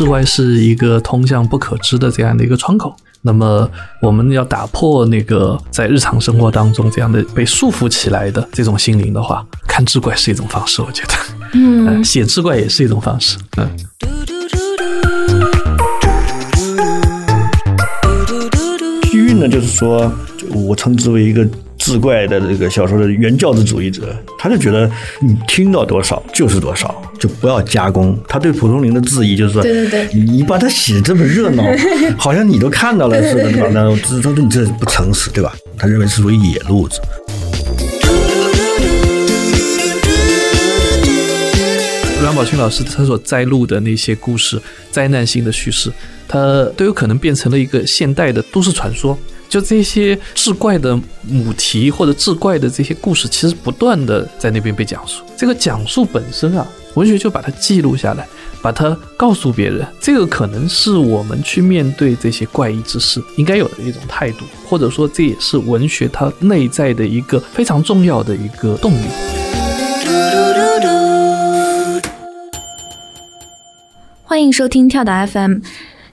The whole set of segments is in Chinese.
志怪是一个通向不可知的这样的一个窗口。那么我们要打破那个在日常生活当中这样的被束缚起来的这种心灵的话，看志怪是一种方式，我觉得，嗯，写志怪也是一种方式，嗯。虚韵呢，就是说，我称之为一个。志怪的这个小说的原教旨主义者，他就觉得你听到多少就是多少，就不要加工。他对蒲松龄的质疑就是说，对对对，你把它写的这么热闹，好像你都看到了似的，对吧？那他说你这不诚实，对吧？他认为是属于野路子。阮宝勋老师他所摘录的那些故事，灾难性的叙事，它都有可能变成了一个现代的都市传说。就这些志怪的母题或者志怪的这些故事，其实不断的在那边被讲述。这个讲述本身啊，文学就把它记录下来，把它告诉别人。这个可能是我们去面对这些怪异之事应该有的一种态度，或者说这也是文学它内在的一个非常重要的一个动力。欢迎收听跳岛 FM。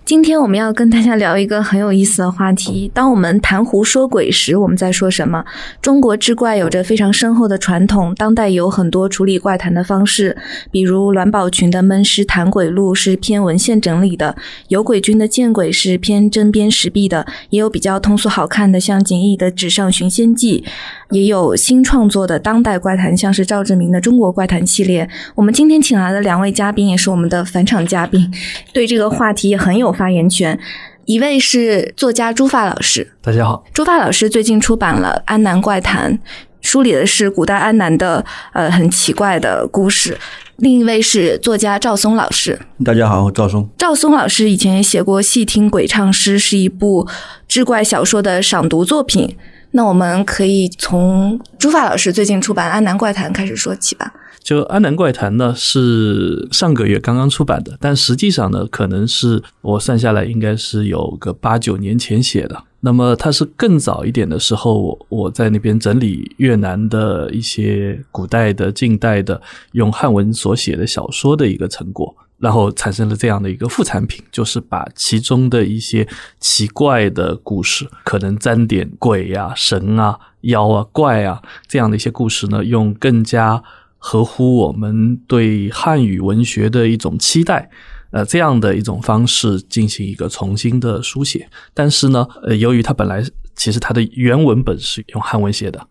今天我们要跟大家聊一个很有意思的话题。当我们谈狐说鬼时，我们在说什么？中国志怪有着非常深厚的传统，当代有很多处理怪谈的方式，比如栾宝群的《闷尸谈鬼录》是偏文献整理的，有鬼君的《见鬼》是偏针砭时弊的，也有比较通俗好看的，像景逸的《纸上寻仙记》，也有新创作的当代怪谈，像是赵志明的《中国怪谈系列》。我们今天请来的两位嘉宾也是我们的返场嘉宾，对这个话题也很有。发言权，一位是作家朱发老师，大家好。朱发老师最近出版了《安南怪谈》，梳理的是古代安南的呃很奇怪的故事。另一位是作家赵松老师，大家好，赵松。赵松老师以前也写过《细听鬼唱诗》，是一部志怪小说的赏读作品。那我们可以从朱发老师最近出版《安南怪谈》开始说起吧。就《安南怪谈》呢，是上个月刚刚出版的，但实际上呢，可能是我算下来应该是有个八九年前写的。那么它是更早一点的时候，我我在那边整理越南的一些古代的、近代的用汉文所写的小说的一个成果，然后产生了这样的一个副产品，就是把其中的一些奇怪的故事，可能沾点鬼呀、神啊、妖啊、怪啊这样的一些故事呢，用更加。合乎我们对汉语文学的一种期待，呃，这样的一种方式进行一个重新的书写。但是呢，呃，由于它本来其实它的原文本是用汉文写的，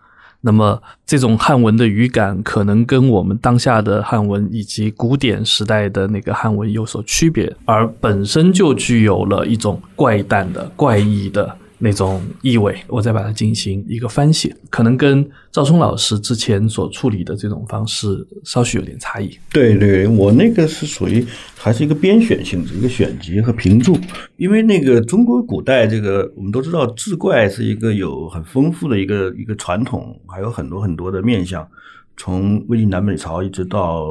那么这种汉文的语感可能跟我们当下的汉文以及古典时代的那个汉文有所区别，而本身就具有了一种怪诞的、怪异的。那种意味，我再把它进行一个翻写，可能跟赵松老师之前所处理的这种方式稍许有点差异。对对，我那个是属于还是一个编选性质，一个选集和评注。因为那个中国古代这个，我们都知道志怪是一个有很丰富的一个一个传统，还有很多很多的面相。从魏晋南北朝一直到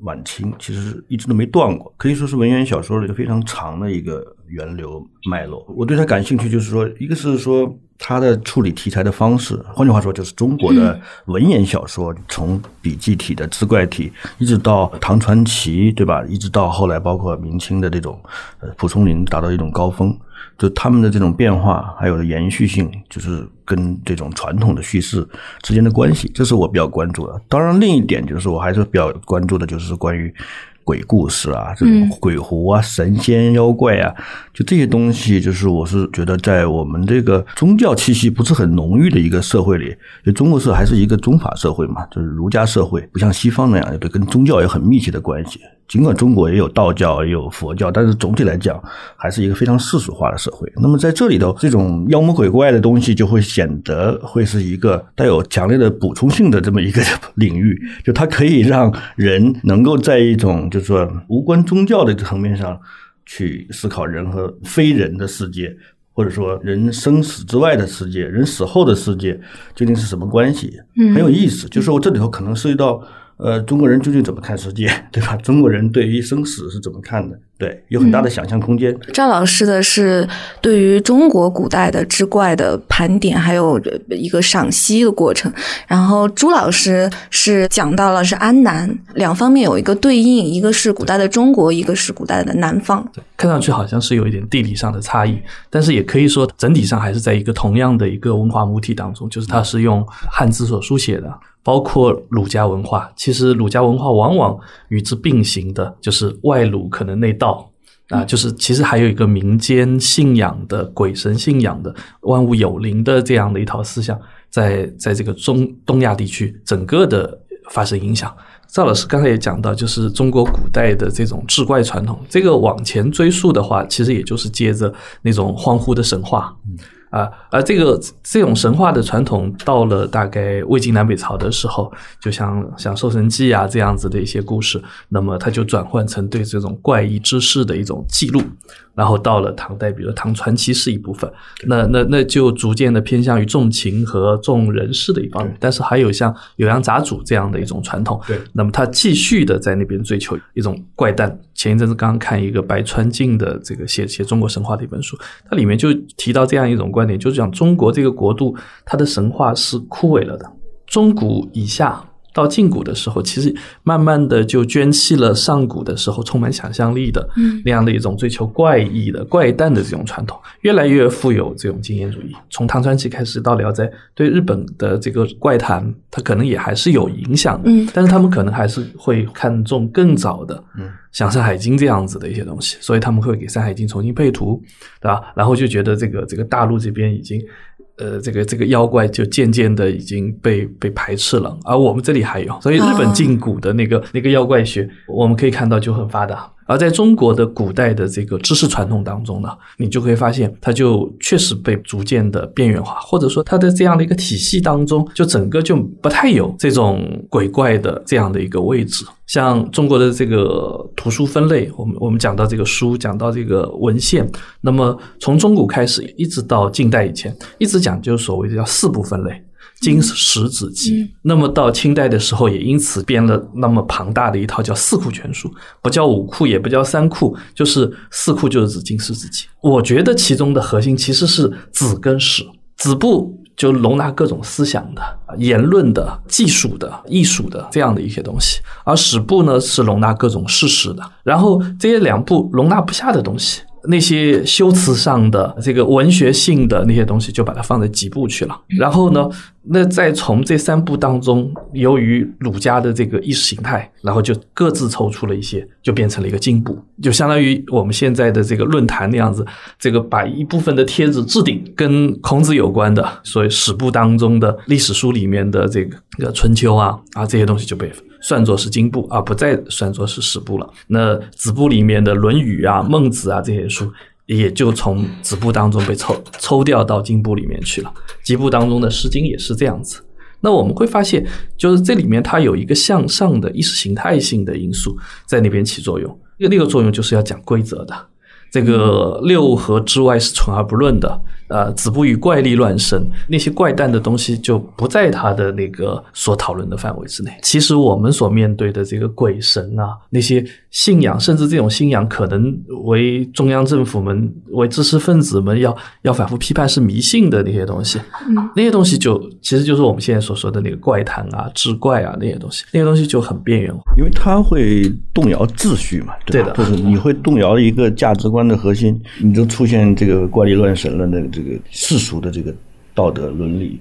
晚清，其实一直都没断过，可以说是文言小说的一个非常长的一个源流脉络。我对它感兴趣，就是说，一个是说它的处理题材的方式，换句话说，就是中国的文言小说，从笔记体的志怪体，一直到唐传奇，对吧？一直到后来，包括明清的这种呃蒲松龄，达到一种高峰。就他们的这种变化，还有延续性，就是跟这种传统的叙事之间的关系，这是我比较关注的。当然，另一点就是我还是比较关注的，就是关于。鬼故事啊，这种鬼狐啊、神仙妖怪啊，就这些东西，就是我是觉得，在我们这个宗教气息不是很浓郁的一个社会里，就中国社还是一个宗法社会嘛，就是儒家社会，不像西方那样，对，跟宗教有很密切的关系。尽管中国也有道教，也有佛教，但是总体来讲，还是一个非常世俗化的社会。那么在这里头，这种妖魔鬼怪的东西就会显得会是一个带有强烈的补充性的这么一个 领域，就它可以让人能够在一种就是说无关宗教的层面上去思考人和非人的世界，或者说人生死之外的世界，人死后的世界究竟是什么关系？很有意思。就是我这里头可能涉及到。呃，中国人究竟怎么看世界，对吧？中国人对于生死是怎么看的？对，有很大的想象空间。赵老师的是对于中国古代的志怪的盘点，还有一个赏析的过程。然后朱老师是讲到了是安南两方面有一个对应，一个是古代的中国，一个是古代的南方。看上去好像是有一点地理上的差异，但是也可以说整体上还是在一个同样的一个文化母体当中，就是它是用汉字所书写的。包括儒家文化，其实儒家文化往往与之并行的，就是外儒可能内道啊，就是其实还有一个民间信仰的鬼神信仰的万物有灵的这样的一套思想，在在这个中东亚地区整个的发生影响。赵老师刚才也讲到，就是中国古代的这种志怪传统，这个往前追溯的话，其实也就是接着那种荒芜的神话。啊，而这个这种神话的传统，到了大概魏晋南北朝的时候，就像像《搜神记》啊这样子的一些故事，那么它就转换成对这种怪异之事的一种记录。然后到了唐代，比如唐传奇是一部分，那那那就逐渐的偏向于重情和重人事的一方面。但是还有像酉阳杂俎这样的一种传统，对，那么他继续的在那边追求一种怪诞。前一阵子刚刚看一个白川静的这个写写中国神话的一本书，它里面就提到这样一种观点，就是讲中国这个国度，它的神话是枯萎了的，中古以下。到近古的时候，其实慢慢的就捐弃了上古的时候充满想象力的那样的一种追求怪异的怪诞的这种传统，越来越富有这种经验主义。从唐传奇开始到聊斋，对日本的这个怪谈，它可能也还是有影响的。但是他们可能还是会看重更早的，像《山海经》这样子的一些东西，所以他们会给《山海经》重新配图，对吧？然后就觉得这个这个大陆这边已经。呃，这个这个妖怪就渐渐的已经被被排斥了，而我们这里还有，所以日本禁古的那个那个妖怪学，我们可以看到就很发达。而在中国的古代的这个知识传统当中呢，你就会发现，它就确实被逐渐的边缘化，或者说它的这样的一个体系当中，就整个就不太有这种鬼怪的这样的一个位置。像中国的这个图书分类，我们我们讲到这个书，讲到这个文献，那么从中古开始一直到近代以前，一直讲究所谓的叫四部分类。经史子集，那么到清代的时候，也因此编了那么庞大的一套叫四库全书，不叫五库，也不叫三库，就是四库，就是指经史子集。我觉得其中的核心其实是子跟史，子部就容纳各种思想的、言论的、技术的、艺术的这样的一些东西，而史部呢是容纳各种事实的。然后这些两部容纳不下的东西。那些修辞上的、这个文学性的那些东西，就把它放在几部去了。然后呢，那再从这三部当中，由于儒家的这个意识形态，然后就各自抽出了一些，就变成了一个进步，就相当于我们现在的这个论坛那样子。这个把一部分的帖子置顶跟孔子有关的，所以史部当中的历史书里面的这个《春秋》啊啊这些东西就被。算作是经部，啊不再算作是史部了。那子部里面的《论语》啊、《孟子》啊这些书，也就从子部当中被抽抽调到经部里面去了。集部当中的《诗经》也是这样子。那我们会发现，就是这里面它有一个向上的意识形态性的因素在那边起作用。那个作用就是要讲规则的。这个六合之外是存而不论的。呃，子不语怪力乱神，那些怪诞的东西就不在他的那个所讨论的范围之内。其实我们所面对的这个鬼神啊，那些信仰，甚至这种信仰可能为中央政府们、为知识分子们要要反复批判是迷信的那些东西，那些东西就其实就是我们现在所说的那个怪谈啊、志怪啊那些东西，那些东西就很边缘化，因为它会动摇秩序嘛，对的，就是你会动摇一个价值观的核心，你就出现这个怪力乱神了，那个。这个世俗的这个道德伦理、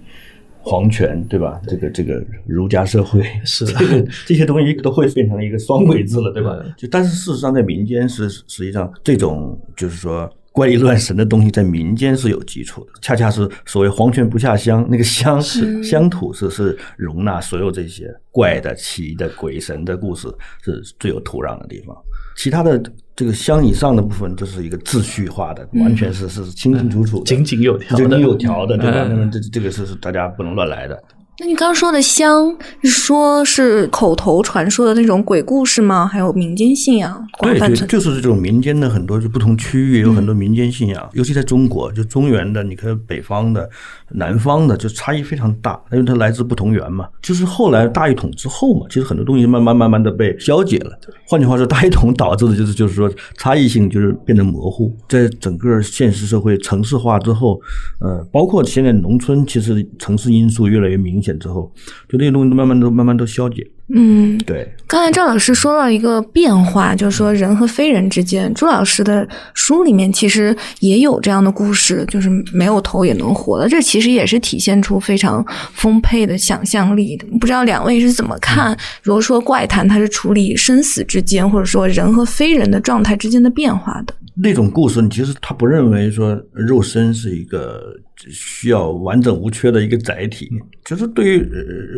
皇权，对吧？这个这个儒家社会，是这个这些东西都会变成一个双轨制了，对吧？就但是事实上，在民间是实际上这种就是说怪力乱神的东西，在民间是有基础的。恰恰是所谓皇权不下乡，那个乡是乡土是是容纳所有这些怪的、奇的、鬼神的故事是最有土壤的地方。其他的这个乡以上的部分，就是一个秩序化的，完全是是清清楚楚、井井有条、井井有条的，对吧？那么这这个是是大家不能乱来的。那你刚刚说的乡，说是口头传说的那种鬼故事吗？还有民间信仰？对对，就是这种民间的很多，就不同区域有很多民间信仰，尤其在中国，就中原的，你看北方的南方的，就差异非常大，因为它来自不同源嘛。就是后来大一统之后嘛，其实很多东西慢慢慢慢的被消解了。换句话说，大一统导致的就是就是说差异性就是变得模糊，在整个现实社会城市化之后，呃，包括现在农村，其实城市因素越来越明显之后，就那些东西慢慢都慢慢都消解。嗯，对，刚才赵老师说到一个变化，就是说人和非人之间。朱老师的书里面其实也有这样的故事，就是没有头也能活的。这其实也是体现出非常丰沛的想象力的。不知道两位是怎么看？如果说怪谈，它是处理生死之间，或者说人和非人的状态之间的变化的。那种故事，其实他不认为说肉身是一个需要完整无缺的一个载体，就是对于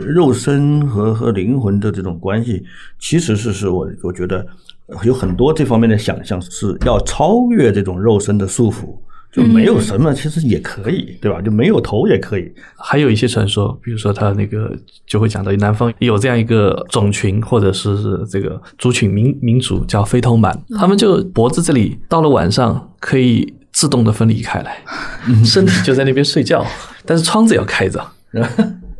肉身和和灵魂的这种关系，其实是是我我觉得有很多这方面的想象是要超越这种肉身的束缚。就没有什么，其实也可以，对吧？就没有头也可以。还有一些传说，比如说他那个就会讲到南方有这样一个种群，或者是这个族群民民族叫飞头蛮，他们就脖子这里到了晚上可以自动的分离开来，身体就在那边睡觉，但是窗子要开着。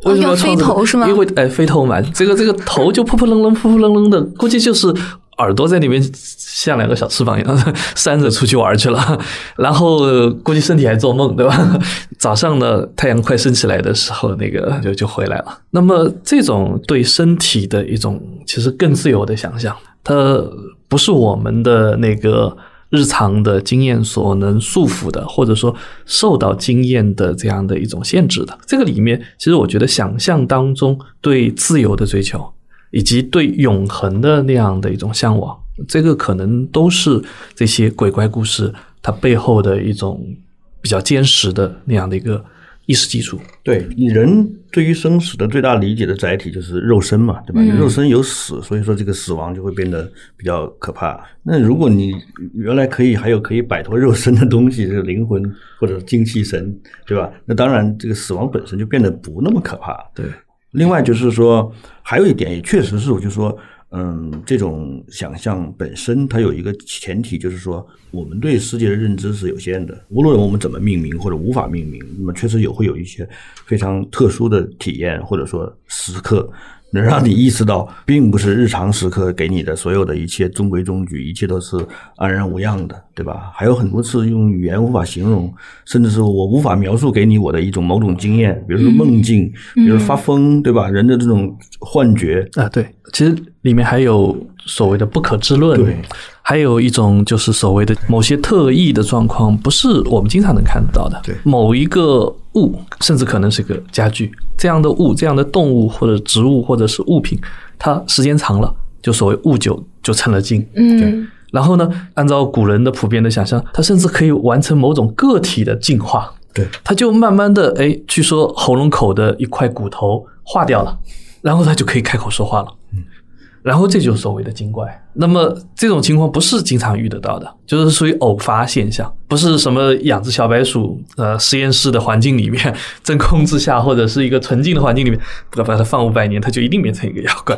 为什么要飞头是吗？因为哎，飞头蛮，这个这个头就扑扑棱棱、扑扑棱棱的，估计就是。耳朵在那边像两个小翅膀一样 扇着出去玩去了，然后估计身体还做梦，对吧？早上呢，太阳快升起来的时候，那个就就回来了。那么这种对身体的一种其实更自由的想象，它不是我们的那个日常的经验所能束缚的，或者说受到经验的这样的一种限制的。这个里面，其实我觉得想象当中对自由的追求。以及对永恒的那样的一种向往，这个可能都是这些鬼怪故事它背后的一种比较坚实的那样的一个意识基础。对你人对于生死的最大理解的载体就是肉身嘛，对吧？肉身有死，所以说这个死亡就会变得比较可怕。那如果你原来可以还有可以摆脱肉身的东西，这个灵魂或者精气神，对吧？那当然这个死亡本身就变得不那么可怕。对。另外就是说，还有一点也确实是，我就说，嗯，这种想象本身它有一个前提，就是说，我们对世界的认知是有限的。无论我们怎么命名或者无法命名，那么确实有会有一些非常特殊的体验或者说时刻。能让你意识到，并不是日常时刻给你的所有的一切中规中矩，一切都是安然无恙的，对吧？还有很多次用语言无法形容，甚至是我无法描述给你我的一种某种经验，比如说梦境，比如发疯，对吧？人的这种幻觉啊，对，其实里面还有所谓的不可知论，对。还有一种就是所谓的某些特异的状况，不是我们经常能看得到的。对，某一个物，甚至可能是个家具，这样的物，这样的动物或者植物或者是物品，它时间长了，就所谓物久就成了精。嗯。然后呢，按照古人的普遍的想象，它甚至可以完成某种个体的进化。对，它就慢慢的，哎，据说喉咙口的一块骨头化掉了，然后它就可以开口说话了。然后这就是所谓的精怪。那么这种情况不是经常遇得到的，就是属于偶发现象，不是什么养殖小白鼠，呃，实验室的环境里面真空之下，或者是一个纯净的环境里面，把它放五百年，它就一定变成一个妖怪。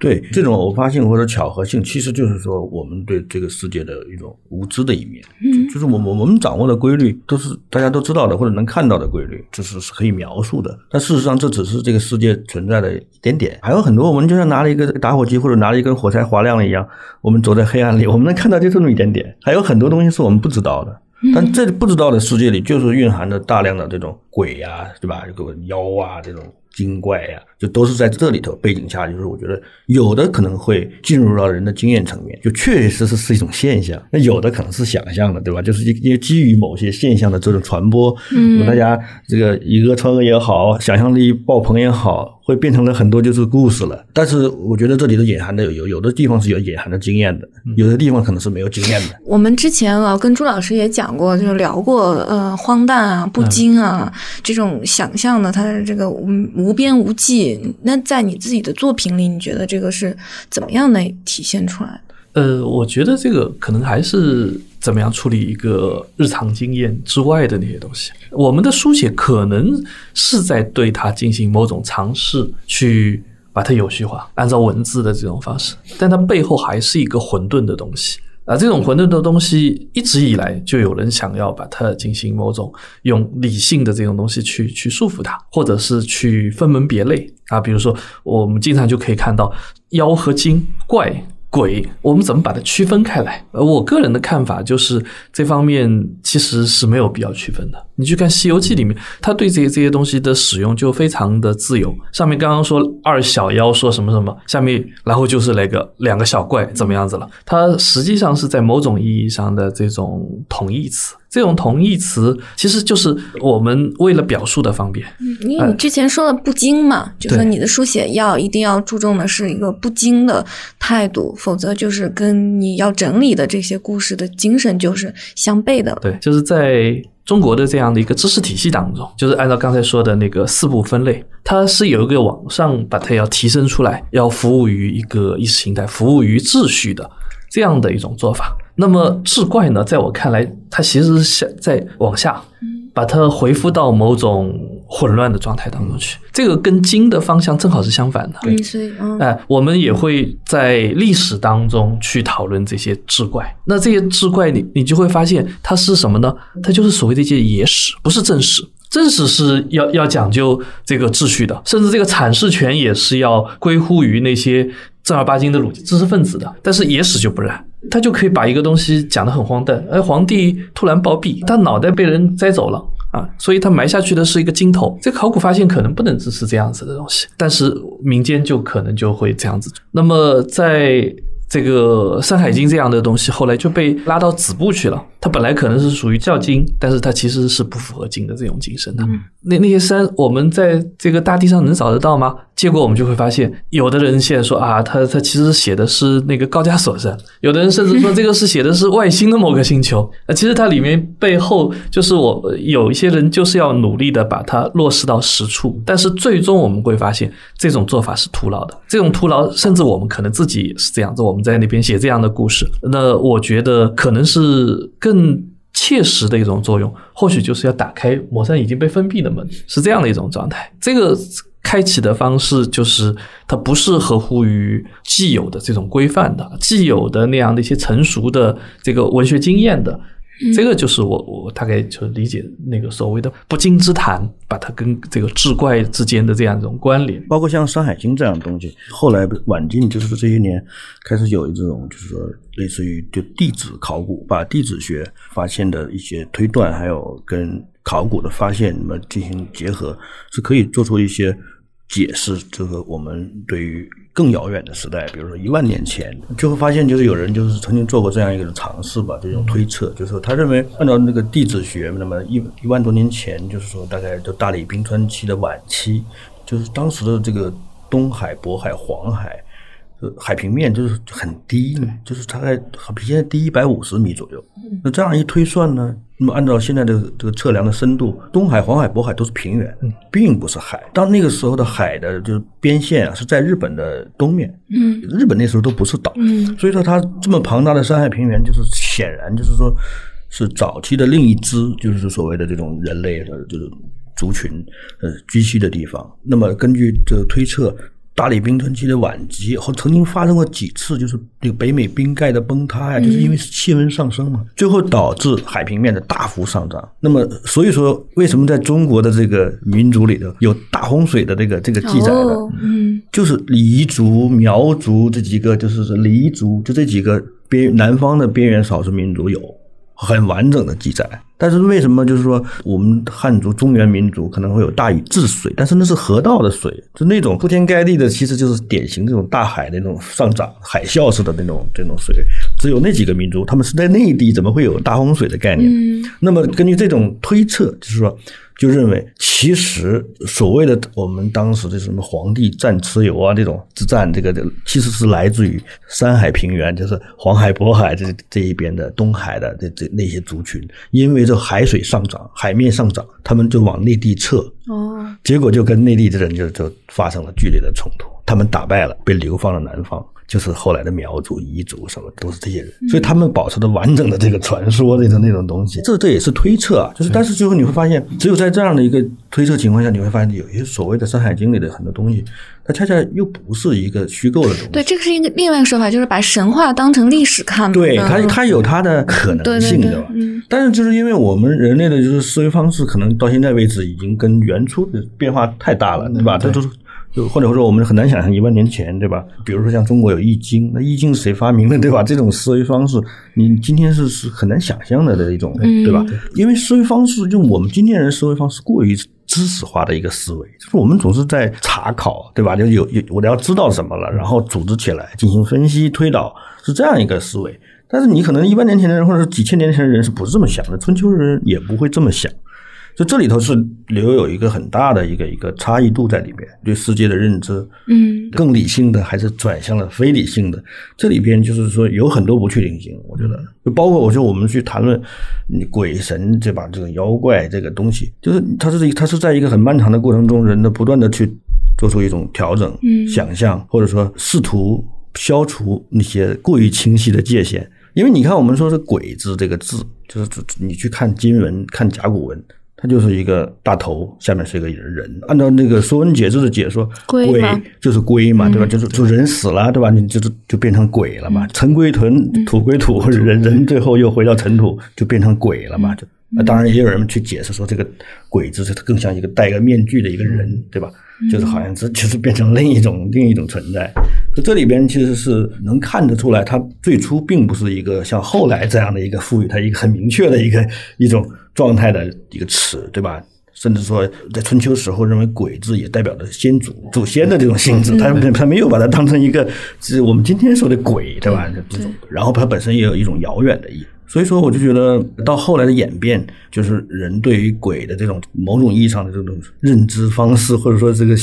对这种偶发性或者巧合性，其实就是说我们对这个世界的一种无知的一面。嗯，就是我我我们掌握的规律都是大家都知道的或者能看到的规律，就是是可以描述的。但事实上，这只是这个世界存在的一点点，还有很多我们就像拿了一个打火机或者拿了一根火柴划亮了一样，我们走在黑暗里，我们能看到就这么一点点。还有很多东西是我们不知道的，但这不知道的世界里就是蕴含着大量的这种鬼呀，对吧？这个妖啊，这种。精怪呀，就都是在这里头背景下，就是我觉得有的可能会进入到人的经验层面，就确确实实是一种现象；那有的可能是想象的，对吧？就是因为基于某些现象的这种传播，嗯，大家这个以讹传讹也好，想象力爆棚也好。会变成了很多就是故事了，但是我觉得这里头隐含的有有的地方是有隐含的经验的，有的地方可能是没有经验的。我们之前啊跟朱老师也讲过，就是聊过呃荒诞啊、不经啊这种想象的，它的这个无无边无际。那在你自己的作品里，你觉得这个是怎么样的体现出来的？呃，我觉得这个可能还是怎么样处理一个日常经验之外的那些东西。我们的书写可能是在对它进行某种尝试，去把它有序化，按照文字的这种方式，但它背后还是一个混沌的东西。啊，这种混沌的东西一直以来就有人想要把它进行某种用理性的这种东西去去束缚它，或者是去分门别类啊。比如说，我们经常就可以看到妖和精、怪。鬼，我们怎么把它区分开来？呃，我个人的看法就是这方面其实是没有必要区分的。你去看《西游记》里面，他对这些这些东西的使用就非常的自由。上面刚刚说二小妖说什么什么，下面然后就是那个两个小怪怎么样子了？它实际上是在某种意义上的这种同义词。这种同义词其实就是我们为了表述的方便。嗯，因为你之前说了不精嘛，就说你的书写要一定要注重的是一个不精的态度，否则就是跟你要整理的这些故事的精神就是相悖的。对，就是在中国的这样的一个知识体系当中，就是按照刚才说的那个四步分类，它是有一个往上把它要提升出来，要服务于一个意识形态、服务于秩序的这样的一种做法。那么志怪呢，在我看来，它其实是想在往下，把它回复到某种混乱的状态当中去。这个跟金的方向正好是相反的。对，所以，嗯，哎，我们也会在历史当中去讨论这些志怪。那这些志怪，你你就会发现它是什么呢？它就是所谓的一些野史，不是正史。正史是要要讲究这个秩序的，甚至这个阐释权也是要归乎于那些正儿八经的儒知识分子的。但是野史就不然。他就可以把一个东西讲得很荒诞，哎，皇帝突然暴毙，他脑袋被人摘走了啊，所以它埋下去的是一个金头。这考古发现可能不能支持这样子的东西，但是民间就可能就会这样子。那么在。这个《山海经》这样的东西，后来就被拉到子部去了。它本来可能是属于教经，但是它其实是不符合经的这种精神的。那那些山，我们在这个大地上能找得到吗？结果我们就会发现，有的人现在说啊，他他其实写的是那个高加索山，有的人甚至说这个是写的是外星的某个星球。那其实它里面背后就是我有一些人就是要努力的把它落实到实处，但是最终我们会发现这种做法是徒劳的。这种徒劳，甚至我们可能自己也是这样子，我们在那边写这样的故事，那我觉得可能是更切实的一种作用，或许就是要打开某扇已经被封闭的门，是这样的一种状态。这个。开启的方式就是它不是合乎于既有的这种规范的、既有的那样的一些成熟的这个文学经验的，这个就是我我大概就理解那个所谓的不经之谈，把它跟这个志怪之间的这样一种关联，包括像《山海经》这样的东西，后来晚近就是这些年开始有这种就是说类似于就地质考古，把地质学发现的一些推断，还有跟。考古的发现，那么进行结合，是可以做出一些解释。这个我们对于更遥远的时代，比如说一万年前，就会发现，就是有人就是曾经做过这样一种尝试吧，这种推测，就是他认为按照那个地质学，那么一一万多年前，就是说大概就大理冰川期的晚期，就是当时的这个东海、渤海、黄海。海平面就是很低，就是大概比现在低一百五十米左右。那这样一推算呢，那么按照现在的这个测量的深度，东海、黄海、渤海都是平原，并不是海。当那个时候的海的就是边线啊，是在日本的东面。嗯，日本那时候都不是岛。嗯，所以说它这么庞大的山海平原，就是显然就是说，是早期的另一支，就是所谓的这种人类的，就是族群呃居息的地方。那么根据这个推测。大理冰川期的晚期，后曾经发生过几次，就是这个北美冰盖的崩塌呀，就是因为气温上升嘛，最后导致海平面的大幅上涨。那么，所以说为什么在中国的这个民族里头有大洪水的这个这个记载呢？嗯，就是黎族、苗族这几个，就是黎族，就这几个边南方的边缘少数民族有。很完整的记载，但是为什么就是说我们汉族中原民族可能会有大禹治水，但是那是河道的水，就那种铺天盖地的，其实就是典型这种大海那种上涨海啸式的那种这种水，只有那几个民族，他们是在内地，怎么会有大洪水的概念？那么根据这种推测，就是说。就认为，其实所谓的我们当时的什么黄帝战蚩尤啊这种之战，这个其实是来自于山海平原，就是黄海、渤海这这一边的东海的这这那些族群，因为这海水上涨、海面上涨，他们就往内地撤，哦，结果就跟内地的人就就发生了剧烈的冲突，他们打败了，被流放了南方。就是后来的苗族、彝族什么都是这些人，所以他们保持的完整的这个传说的那种东西。这这也是推测啊，就是但是最后你会发现，只有在这样的一个推测情况下，你会发现有一些所谓的《山海经》里的很多东西，它恰恰又不是一个虚构的东西。对，这个是一个另外一个说法，就是把神话当成历史看。对它，它有它的可能性，对吧？但是就是因为我们人类的就是思维方式，可能到现在为止已经跟原初的变化太大了，对吧？这都是。就或者说，我们很难想象一万年前，对吧？比如说像中国有易经，那易经是谁发明的，对吧？这种思维方式，你今天是是很难想象的的一种，对吧？因为思维方式，就我们今天人思维方式过于知识化的一个思维，就是我们总是在查考，对吧？就有有我要知道什么了，然后组织起来进行分析推导，是这样一个思维。但是你可能一万年前的人，或者是几千年前的人，是不是这么想的？春秋人也不会这么想。就这里头是留有一个很大的一个一个差异度在里边，对世界的认知，嗯，更理性的还是转向了非理性的，这里边就是说有很多不确定性。我觉得，就包括我说我们去谈论你鬼神这把这个妖怪这个东西，就是它是它是在一个很漫长的过程中，人的不断的去做出一种调整、嗯想象，或者说试图消除那些过于清晰的界限。因为你看，我们说是“鬼”字这个字，就是你去看金文、看甲骨文。它就是一个大头，下面是一个人。按照那个《说文解字》的解说，龟就是龟嘛，对吧？就是就人死了，对吧？你就是就变成鬼了嘛。尘归尘，土归土，人人最后又回到尘土，就变成鬼了嘛。就当然也有人去解释说，这个鬼字是更像一个戴个面具的一个人，对吧？就是好像这 就是变成另一种另一种存在。所以这里边其实是能看得出来，它最初并不是一个像后来这样的一个赋予它一个很明确的一个一种。状态的一个词，对吧？甚至说，在春秋时候，认为“鬼”字也代表着先祖、祖先的这种性质，他他没有把它当成一个是我们今天说的鬼，对吧？这种，然后它本身也有一种遥远的意义。所以说，我就觉得到后来的演变，就是人对于鬼的这种某种意义上的这种认知方式，或者说这个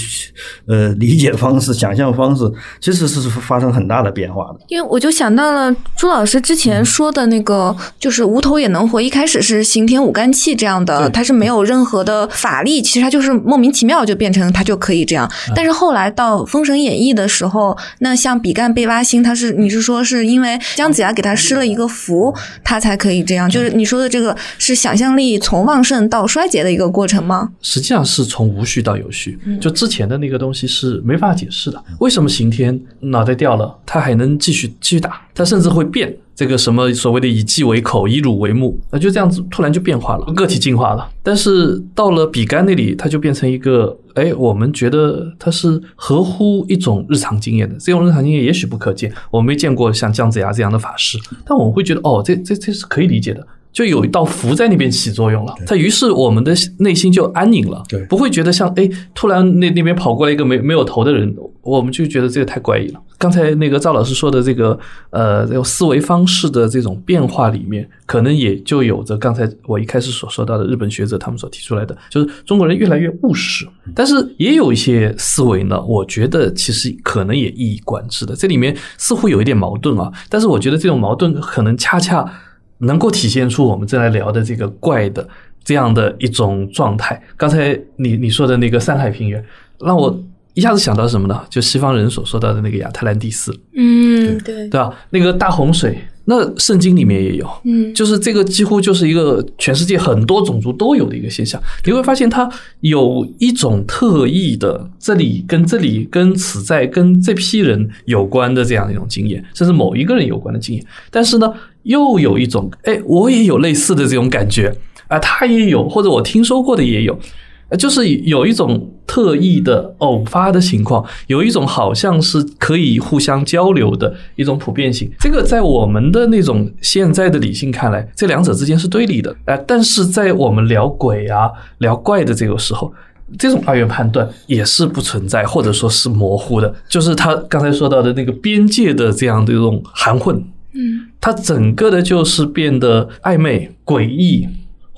呃理解方式、想象方式，其实是发生很大的变化的。因为我就想到了朱老师之前说的那个，就是无头也能活。一开始是刑天五干气这样的，它是没有任何的法力，其实它就是莫名其妙就变成它就可以这样。但是后来到《封神演义》的时候，那像比干被挖心，他是你是说是因为姜子牙给他施了一个符，他。他才可以这样，就是你说的这个是想象力从旺盛到衰竭的一个过程吗？实际上是从无序到有序，就之前的那个东西是没法解释的。为什么刑天脑袋掉了，他还能继续继续打？他甚至会变。这个什么所谓的以鸡为口，以乳为目，那就这样子突然就变化了，个体进化了。但是到了比干那里，它就变成一个，哎，我们觉得它是合乎一种日常经验的。这种日常经验也许不可见，我没见过像姜子牙这样的法师，但我们会觉得，哦，这这这是可以理解的。就有一道符在那边起作用了，它于是我们的内心就安宁了，对，不会觉得像哎，突然那那边跑过来一个没没有头的人，我们就觉得这个太怪异了。刚才那个赵老师说的这个呃，这种思维方式的这种变化里面，可能也就有着刚才我一开始所说到的日本学者他们所提出来的，就是中国人越来越务实，但是也有一些思维呢，我觉得其实可能也一以贯之的，这里面似乎有一点矛盾啊，但是我觉得这种矛盾可能恰恰。能够体现出我们正在聊的这个怪的这样的一种状态。刚才你你说的那个山海平原，让我一下子想到什么呢？就西方人所说到的那个亚特兰蒂斯。嗯，对，对吧？那个大洪水。那圣经里面也有，嗯，就是这个几乎就是一个全世界很多种族都有的一个现象。你会发现它有一种特异的，这里跟这里跟此在跟这批人有关的这样一种经验，甚至某一个人有关的经验。但是呢，又有一种，哎，我也有类似的这种感觉啊，他也有，或者我听说过的也有。就是有一种特异的偶发的情况，有一种好像是可以互相交流的一种普遍性。这个在我们的那种现在的理性看来，这两者之间是对立的。哎，但是在我们聊鬼啊、聊怪的这个时候，这种二元判断也是不存在，或者说是模糊的。就是他刚才说到的那个边界的这样的一种含混，嗯，它整个的就是变得暧昧、诡异。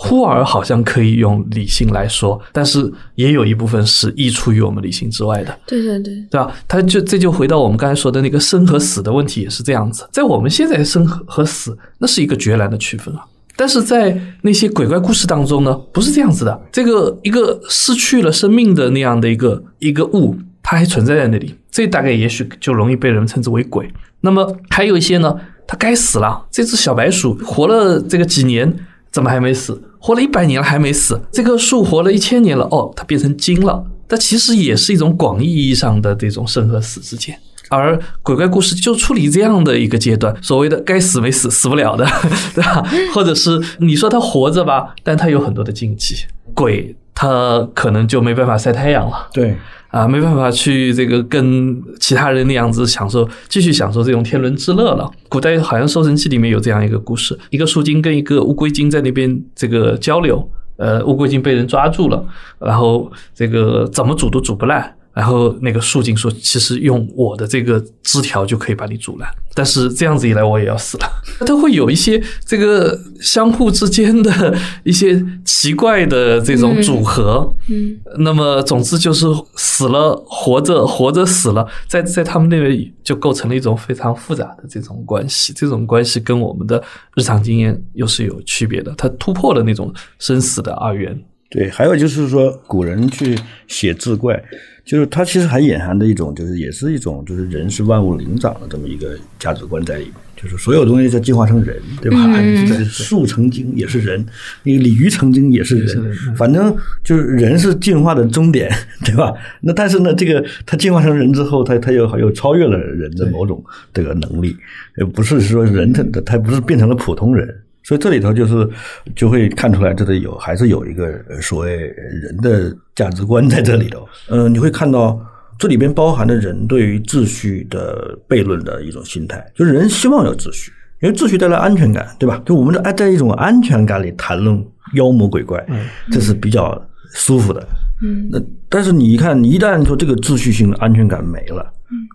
忽而好像可以用理性来说，但是也有一部分是溢出于我们理性之外的。对对对，对吧？他就这就回到我们刚才说的那个生和死的问题，也是这样子。在我们现在生和死，那是一个绝然的区分啊。但是在那些鬼怪故事当中呢，不是这样子的。这个一个失去了生命的那样的一个一个物，它还存在在那里，这大概也许就容易被人称之为鬼。那么还有一些呢，它该死了，这只小白鼠活了这个几年，怎么还没死？活了一百年了还没死？这棵树活了一千年了，哦，它变成精了。它其实也是一种广义意义上的这种生和死之间。而鬼怪故事就处理这样的一个阶段，所谓的该死没死，死不了的，对吧？或者是你说他活着吧，但他有很多的禁忌，鬼他可能就没办法晒太阳了，对啊，没办法去这个跟其他人那样子享受，继续享受这种天伦之乐了。古代好像《搜神记》里面有这样一个故事，一个树精跟一个乌龟精在那边这个交流，呃，乌龟精被人抓住了，然后这个怎么煮都煮不烂。然后那个树精说：“其实用我的这个枝条就可以把你阻拦，但是这样子一来我也要死了。”它会有一些这个相互之间的一些奇怪的这种组合。嗯，那么总之就是死了活着，活着死了，在在他们那边就构成了一种非常复杂的这种关系。这种关系跟我们的日常经验又是有区别的，它突破了那种生死的二元。对，还有就是说，古人去写字怪。就是它其实还隐含着一种，就是也是一种，就是人是万物灵长的这么一个价值观在里面。就是所有东西在进化成人，对吧？树成精也是人，那个鲤鱼成精也是人，反正就是人是进化的终点，对吧？那但是呢，这个它进化成人之后，它它又又超越了人的某种这个能力，呃，不是说人他他不是变成了普通人。所以这里头就是就会看出来，这里有还是有一个所谓人的价值观在这里头。嗯，你会看到这里边包含的人对于秩序的悖论的一种心态，就是人希望有秩序，因为秩序带来安全感，对吧？就我们在在一种安全感里谈论妖魔鬼怪，这是比较舒服的。嗯，那但是你一看，你一旦说这个秩序性的安全感没了。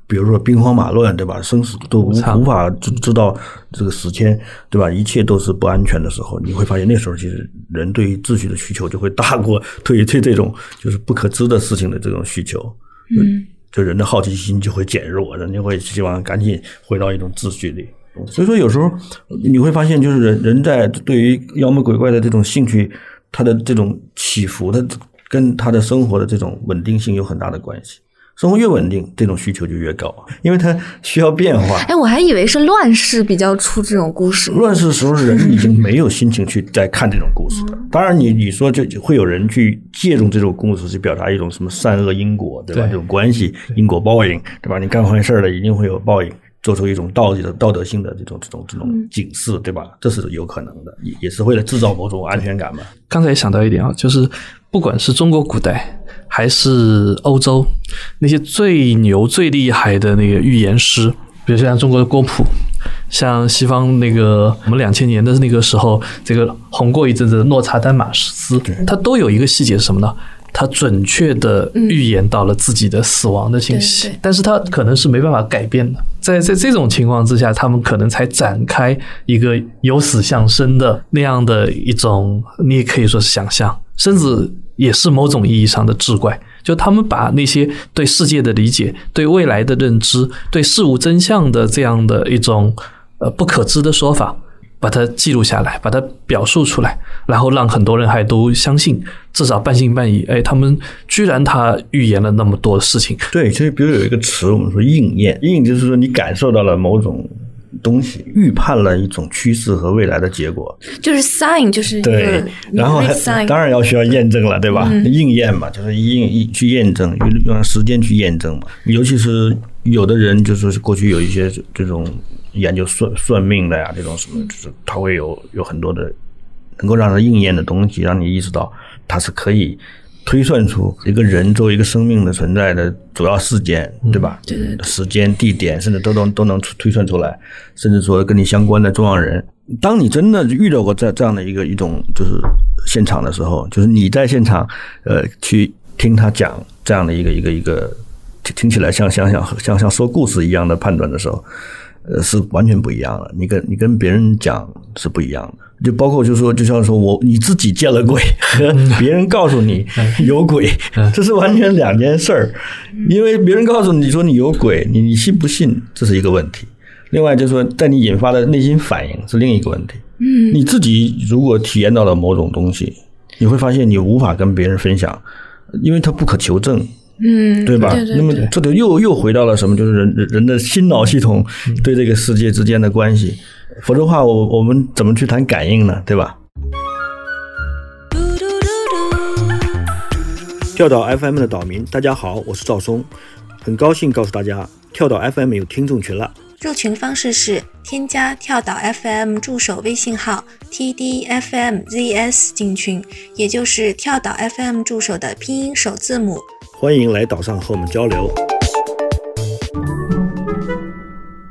比如说兵荒马乱，对吧？生死都无无法知知道这个时间，对吧？一切都是不安全的时候，你会发现那时候其实人对于秩序的需求就会大过对于对这种就是不可知的事情的这种需求。嗯，就人的好奇心就会减弱，人就会希望赶紧回到一种秩序里。所以说有时候你会发现，就是人人在对于妖魔鬼怪的这种兴趣，他的这种起伏，他跟他的生活的这种稳定性有很大的关系。生活越稳定，这种需求就越高，因为它需要变化。哎，我还以为是乱世比较出这种故事。乱世的时候，人已经没有心情去再看这种故事了。当然，你你说就会有人去借助这种故事去表达一种什么善恶因果，对吧？这种关系，因果报应，对吧？你干坏事了，一定会有报应，做出一种道义的道德性的这种这种这种警示，对吧？这是有可能的，也也是为了制造某种安全感嘛。刚才也想到一点啊，就是不管是中国古代。还是欧洲那些最牛、最厉害的那个预言师，比如像中国的郭璞，像西方那个我们两千年的那个时候，这个红过一阵子的诺查丹马斯，他都有一个细节是什么呢？他准确的预言到了自己的死亡的信息，但是他可能是没办法改变的。在在这种情况之下，他们可能才展开一个由死向生的那样的一种，你也可以说是想象，甚至。也是某种意义上的志怪，就他们把那些对世界的理解、对未来的认知、对事物真相的这样的一种呃不可知的说法，把它记录下来，把它表述出来，然后让很多人还都相信，至少半信半疑。哎，他们居然他预言了那么多事情。对，其实比如有一个词，我们说应验，应就是说你感受到了某种。东西预判了一种趋势和未来的结果，就是 sign，就是对，然后还当然要需要验证了，对吧？应验嘛，就是应去验证，用用时间去验证嘛。尤其是有的人，就是过去有一些这种研究算算命的呀，这种什么，就是他会有有很多的能够让他应验的东西，让你意识到他是可以。推算出一个人作为一个生命的存在的主要事件，对吧？对对。时间、地点，甚至都能都能推算出来，甚至说跟你相关的重要人。当你真的遇到过这这样的一个一种就是现场的时候，就是你在现场，呃，去听他讲这样的一个一个一个，听起来像像像像像说故事一样的判断的时候，呃，是完全不一样的。你跟你跟别人讲是不一样的。就包括就是说，就像说我你自己见了鬼和别人告诉你有鬼，这是完全两件事儿。因为别人告诉你说你有鬼，你你信不信这是一个问题。另外就是说，在你引发的内心反应是另一个问题。嗯，你自己如果体验到了某种东西，你会发现你无法跟别人分享，因为它不可求证，嗯，对吧？对对那么这就又又回到了什么？就是人人人的心脑系统对这个世界之间的关系。否则的话，我我们怎么去谈感应呢？对吧？跳岛 FM 的岛民，大家好，我是赵松，很高兴告诉大家，跳岛 FM 有听众群了。入群方式是添加跳岛 FM 助手微信号 tdfmzs 进群，也就是跳岛 FM 助手的拼音首字母。欢迎来岛上和我们交流。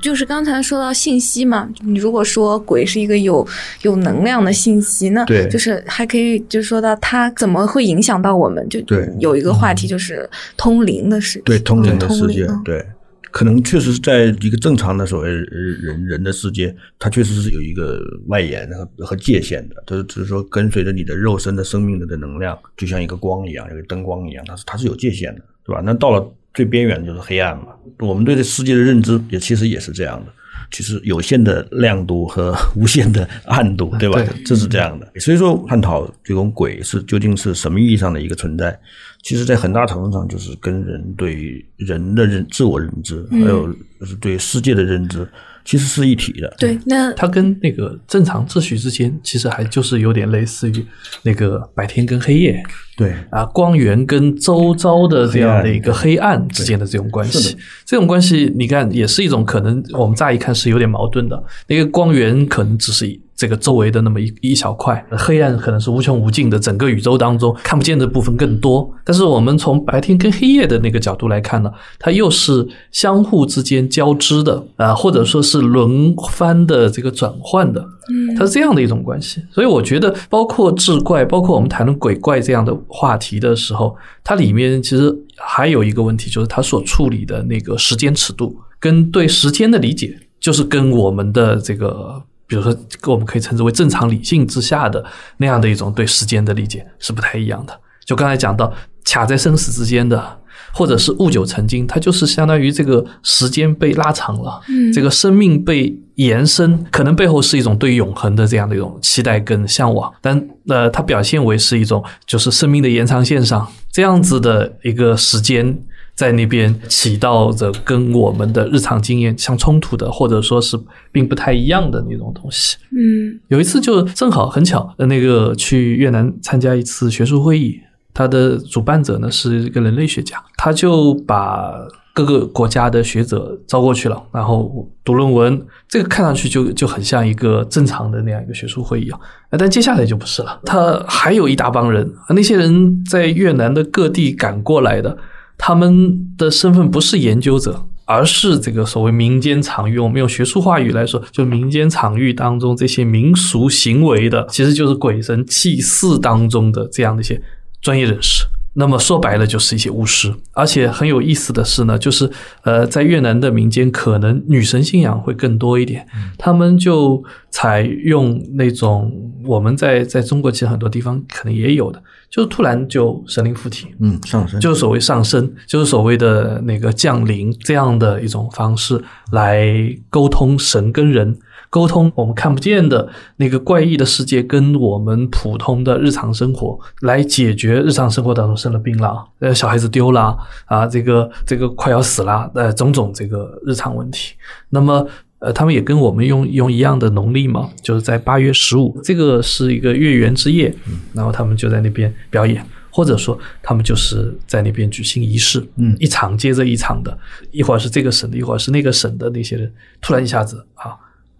就是刚才说到信息嘛，你如果说鬼是一个有有能量的信息，那对。就是还可以就说到它怎么会影响到我们，就有一个话题就是通灵的事情，对通灵的世界对，可能确实是在一个正常的所谓人人的世界，它确实是有一个外延和和界限的，就是只是说跟随着你的肉身的生命的的能量，就像一个光一样，一个灯光一样，它是它是有界限的，对吧？那到了最边缘就是黑暗嘛。我们对这世界的认知也其实也是这样的。其实有限的亮度和无限的暗度，对吧？对这是这样的。所以说，探讨这种鬼是究竟是什么意义上的一个存在，其实在很大程度上就是跟人对人的认自我认知，还有就是对世界的认知，其实是一体的。对，那它跟那个正常秩序之间，其实还就是有点类似于那个白天跟黑夜对啊，光源跟周遭的这样的一个黑暗之间的这种关系。这种关系，你看也是一种可能，我们乍一看是有点矛盾的。那个光源可能只是这个周围的那么一一小块，黑暗可能是无穷无尽的，整个宇宙当中看不见的部分更多。但是我们从白天跟黑夜的那个角度来看呢，它又是相互之间交织的啊、或者说是轮番的这个转换的。嗯它是这样的一种关系，所以我觉得，包括志怪，包括我们谈论鬼怪这样的话题的时候，它里面其实还有一个问题，就是它所处理的那个时间尺度跟对时间的理解，就是跟我们的这个，比如说我们可以称之为正常理性之下的那样的一种对时间的理解是不太一样的。就刚才讲到卡在生死之间的。或者是物久成精，它就是相当于这个时间被拉长了，嗯这个生命被延伸，可能背后是一种对永恒的这样的一种期待跟向往，但呃，它表现为是一种就是生命的延长线上这样子的一个时间。在那边起到着跟我们的日常经验相冲突的，或者说是并不太一样的那种东西。嗯有一次就正好很巧，呃那个去越南参加一次学术会议，他的主办者呢是一个人类学家，他就把各个国家的学者招过去了，然后读论文。这个看上去就就很像一个正常的那样一个学术会议啊，呃但接下来就不是了。他还有一大帮人，那些人在越南的各地赶过来的，他们的身份不是研究者。而是这个所谓民间场域，我们用学术话语来说，就民间场域当中这些民俗行为的，其实就是鬼神祭祀当中的这样的一些专业人士。那么说白了，就是一些巫师。而且很有意思的是呢，就是呃，在越南的民间，可能女神信仰会更多一点，他们就采用那种我们在在中国其实很多地方可能也有的，就是突然就神灵附体，嗯，上升就是所谓上升，就是所谓的那个降临这样的一种方式来沟通神跟人，沟通我们看不见的那个怪异的世界跟我们普通的日常生活，来解决日常生活当中生了病了，呃，小孩子丢了啊，这个这个快要死了，呃，种种这个日常问题。那么。呃，他们也跟我们用用一样的农历嘛，就是在八月十五，这个是一个月圆之夜，然后他们就在那边表演，或者说他们就是在那边举行仪式，嗯一场接着一场的，一会儿是这个省的，一会儿是那个省的那些人，突然一下子啊，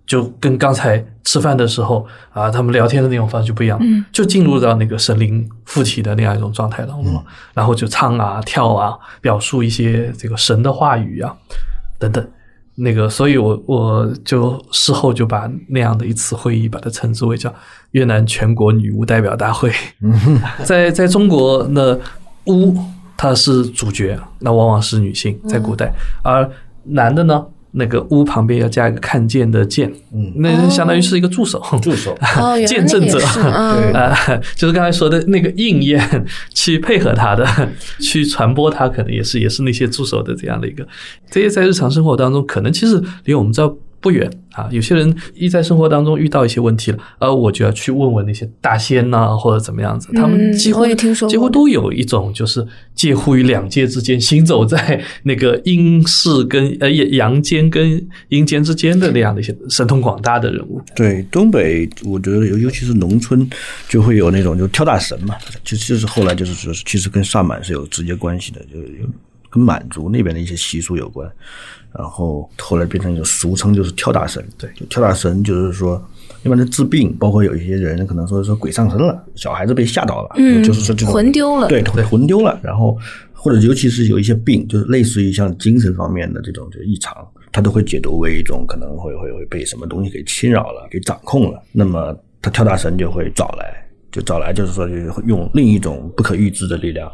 就跟刚才吃饭的时候啊，他们聊天的那种方式就不一样，嗯。就进入到那个神灵附体的那样一种状态当中了，然后就唱啊跳啊，表述一些这个神的话语啊等等。那个，所以我我就事后就把那样的一次会议，把它称之为叫越南全国女巫代表大会。在在中国，呢巫它是主角，那往往是女性，在古代，而男的呢，那个屋旁边要加一个看见的见，嗯。那相当于是一个助手。助手，见证者。啊、就是刚才说的那个应验，去配合他的，去传播他，可能也是也是那些助手的这样的一个，这些在日常生活当中，可能其实离我们在不远啊。有些人一在生活当中遇到一些问题了，呃，我就要去问问那些大仙呐、或者怎么样子，他们嗯几乎、我也听说几乎都有一种就是介乎于两界之间，行走在那个阴世跟呃阳间跟阴间之间的那样的一些神通广大的人物。对东北，我觉得尤尤其是农村，就会有那种就跳大神嘛，就就是后来就是说，其实跟萨满是有直接关系的，就有跟满族那边的一些习俗有关，然后后来变成一种俗称，就是跳大神。对就跳大神就是说，一般的治病，包括有一些人可能说说鬼上身了，小孩子被吓到了，嗯就是说这种魂丢了对，魂丢了，然后或者尤其是有一些病，就是类似于像精神方面的这种就异常，他都会解读为一种可能会会会被什么东西给侵扰了，给掌控了。那么他跳大神就会找来，就找来就是说用另一种不可预知的力量。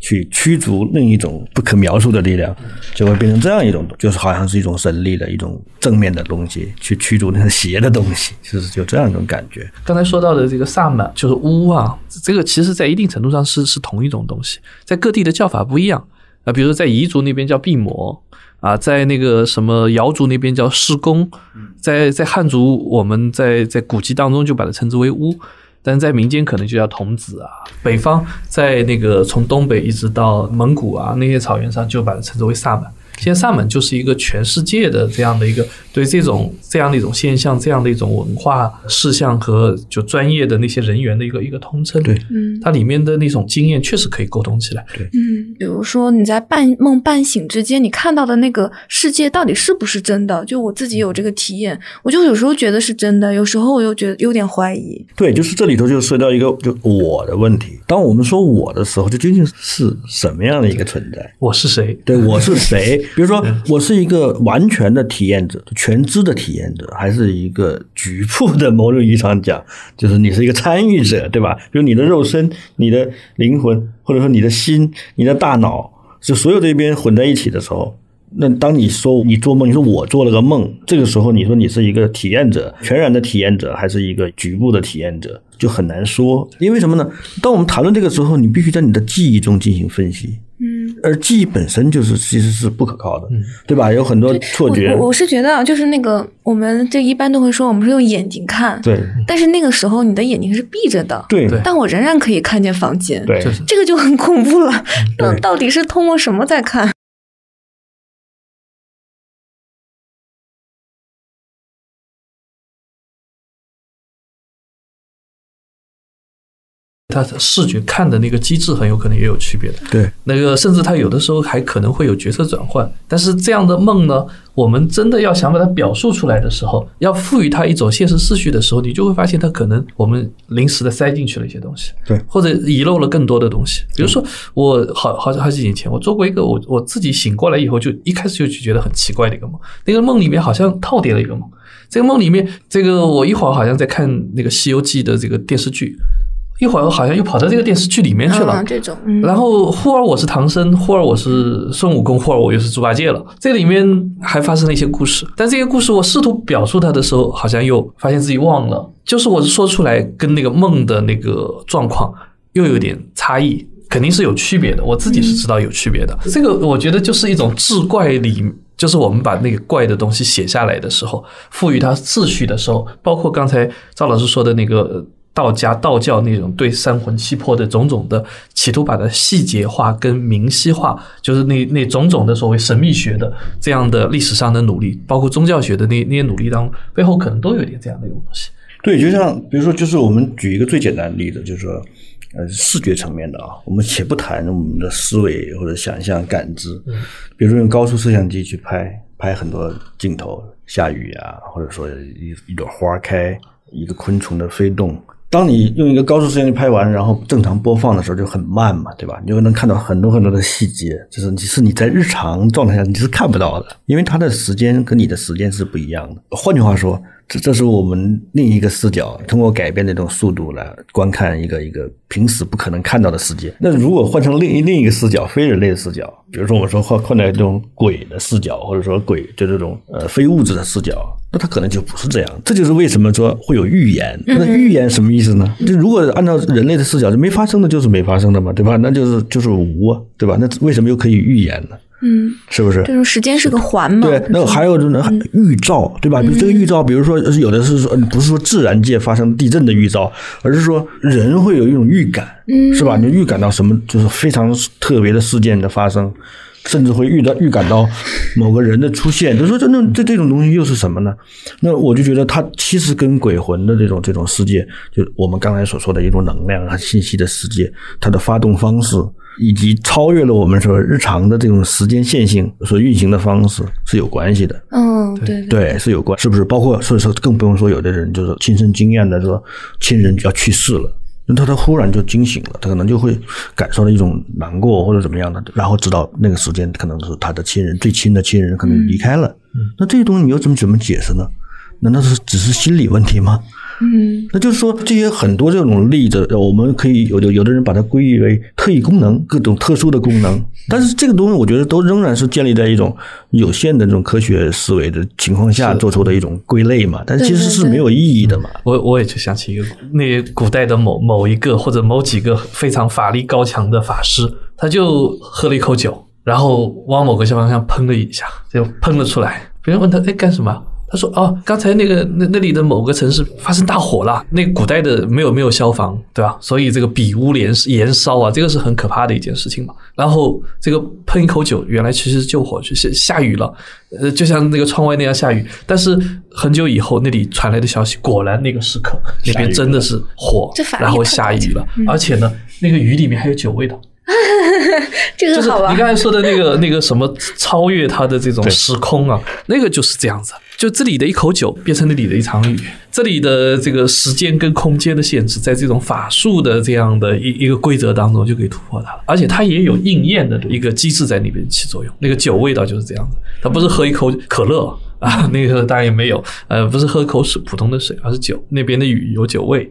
去驱逐另一种不可描述的力量，就会变成这样一种，就是好像是一种神力的一种正面的东西，去驱逐那个邪的东西，就是就这样一种感觉。刚才说到的这个萨满就是巫啊，这个其实在一定程度上是是同一种东西，在各地的叫法不一样啊，比如说在彝族那边叫毕摩啊，在那个什么瑶族那边叫施公，在在汉族我们在在古籍当中就把它称之为巫。但在民间可能就叫童子啊，北方在那个从东北一直到蒙古啊那些草原上就把它称之为萨满。现在萨满就是一个全世界的这样的一个对这种这样的一种现象、这样的一种文化事项和就专业的那些人员的一个一个通称。对，嗯它里面的那种经验确实可以沟通起来。对嗯，比如说你在半梦半醒之间，你看到的那个世界到底是不是真的？就我自己有这个体验，我就有时候觉得是真的，有时候我又觉得有点怀疑。对，就是这里头就涉及到一个就我的问题。当我们说我的时候，就究竟是什么样的一个存在？我是谁？对我是谁？比如说，我是一个完全的体验者、全知的体验者，还是一个局部的？某种意义上讲，就是你是一个参与者，对吧？比如你的肉身、你的灵魂，或者说你的心、你的大脑，就所有这边混在一起的时候。那当你说你做梦，你说我做了个梦，这个时候你说你是一个体验者，全然的体验者，还是一个局部的体验者，就很难说。因为什么呢？当我们谈论这个时候，你必须在你的记忆中进行分析。嗯，而记忆本身就是其实是不可靠的，对吧？有很多错觉我我。是觉得啊，就是那个我们就一般都会说我们是用眼睛看，对但是那个时候你的眼睛是闭着的，对对但我仍然可以看见房间，对这个就很恐怖了。那到底是通过什么在看？它的视觉看的那个机制很有可能也有区别的。对那个甚至它有的时候还可能会有角色转换。但是这样的梦呢，我们真的要想把它表述出来的时候，要赋予它一种现实秩序的时候，你就会发现它可能我们临时的塞进去了一些东西，对或者遗漏了更多的东西。比如说，我好好好几年前我做过一个，我我自己醒过来以后就一开始就觉得很奇怪的一个梦，那个梦里面好像套叠了一个梦。这个梦里面，这个我一会儿好像在看那个《西游记》的这个电视剧，一会儿好像又跑到这个电视剧里面去了。嗯，这种，嗯，然后忽而我是唐僧，忽而我是孙悟空，忽而我又是猪八戒了。这里面还发生了一些故事，但这些故事我试图表述它的时候，好像又发现自己忘了。就是我说出来跟那个梦的那个状况又有点差异，肯定是有区别的。我自己是知道有区别的。这个我觉得就是一种志怪里。就是我们把那个怪的东西写下来的时候，赋予它秩序的时候，包括刚才赵老师说的那个道家、道教那种对三魂七魄的种种的企图把它细节化跟明晰化，就是那那种种的所谓神秘学的这样的历史上的努力，包括宗教学的那那些努力当中，背后可能都有点这样的一个东西。对，就像比如说，就是我们举一个最简单的例子，就是说，呃，视觉层面的啊，我们且不谈我们的思维或者想象、感知，比如说用高速摄像机去拍拍很多镜头，下雨啊，或者说一一朵花开，一个昆虫的飞动。当你用一个高速摄像机拍完，然后正常播放的时候就很慢嘛，对吧？你就能看到很多很多的细节，就是你是你在日常状态下你是看不到的，因为它的时间跟你的时间是不一样的。换句话说，这这是我们另一个视角，通过改变这种速度来观看一个一个平时不可能看到的世界。那如果换成另一另一个视角，非人类的视角，比如说我们说换换在这种鬼的视角，或者说鬼就这种呃非物质的视角，那它可能就不是这样。这就是为什么说会有预言。那预言什么意思呢？就如果按照人类的视角，就没发生的就是没发生的嘛，对吧？那就是就是无啊，对吧？那为什么又可以预言呢？嗯，是不是？这种时间是个环嘛？对，那还有呢，预兆，对吧？比如这个预兆，比如说有的是说，不是说自然界发生地震的预兆，而是说人会有一种预感，嗯是吧？你预感到什么，就是非常特别的事件的发生，甚至会预到预感到某个人的出现。就说这那这这种东西又是什么呢？那我就觉得它其实跟鬼魂的这种这种世界，就我们刚才所说的一种能量和信息的世界，它的发动方式。以及超越了我们说日常的这种时间线性所运行的方式是有关系的，嗯，对对，是有关，是不是？包括所以说更不用说有的人就是亲身经验的说亲人要去世了，那他他忽然就惊醒了，他可能就会感受到一种难过或者怎么样的，然后知道那个时间可能是他的亲人最亲的亲人可能离开了，那这些东西你又怎么怎么解释呢？难道是只是心理问题吗？嗯，那就是说，这些很多这种例子，我们可以有的有的人把它归于为特异功能，各种特殊的功能。但是这个东西，我觉得都仍然是建立在一种有限的这种科学思维的情况下做出的一种归类嘛。但其实是没有意义的嘛。我我也就想起一个，那古代的某某一个或者某几个非常法力高强的法师，他就喝了一口酒，然后往某个小方向喷了一下，就喷了出来。别人问他，哎，干什么？他说：“哦，刚才那个那那里的某个城市发生大火了，那古代的没有没有消防，对吧？所以这个比屋连燃烧啊，这个是很可怕的一件事情嘛。然后这个喷一口酒，原来其实是救火，就是下雨了，呃，就像那个窗外那样下雨。但是很久以后，那里传来的消息，果然那个时刻那边真的是火，然后下雨了，而且呢，那个雨里面还有酒味道。”这个好吧？你刚才说的那个那个什么超越它的这种时空啊，那个就是这样子。就这里的一口酒变成那里的一场雨，这里的这个时间跟空间的限制，在这种法术的这样的一一个规则当中就可以突破它了。而且它也有应验的一个机制在那边起作用。那个酒味道就是这样子，它不是喝一口可乐啊，那个当然也没有，呃，不是喝口水普通的水，而是酒。那边的雨有酒味。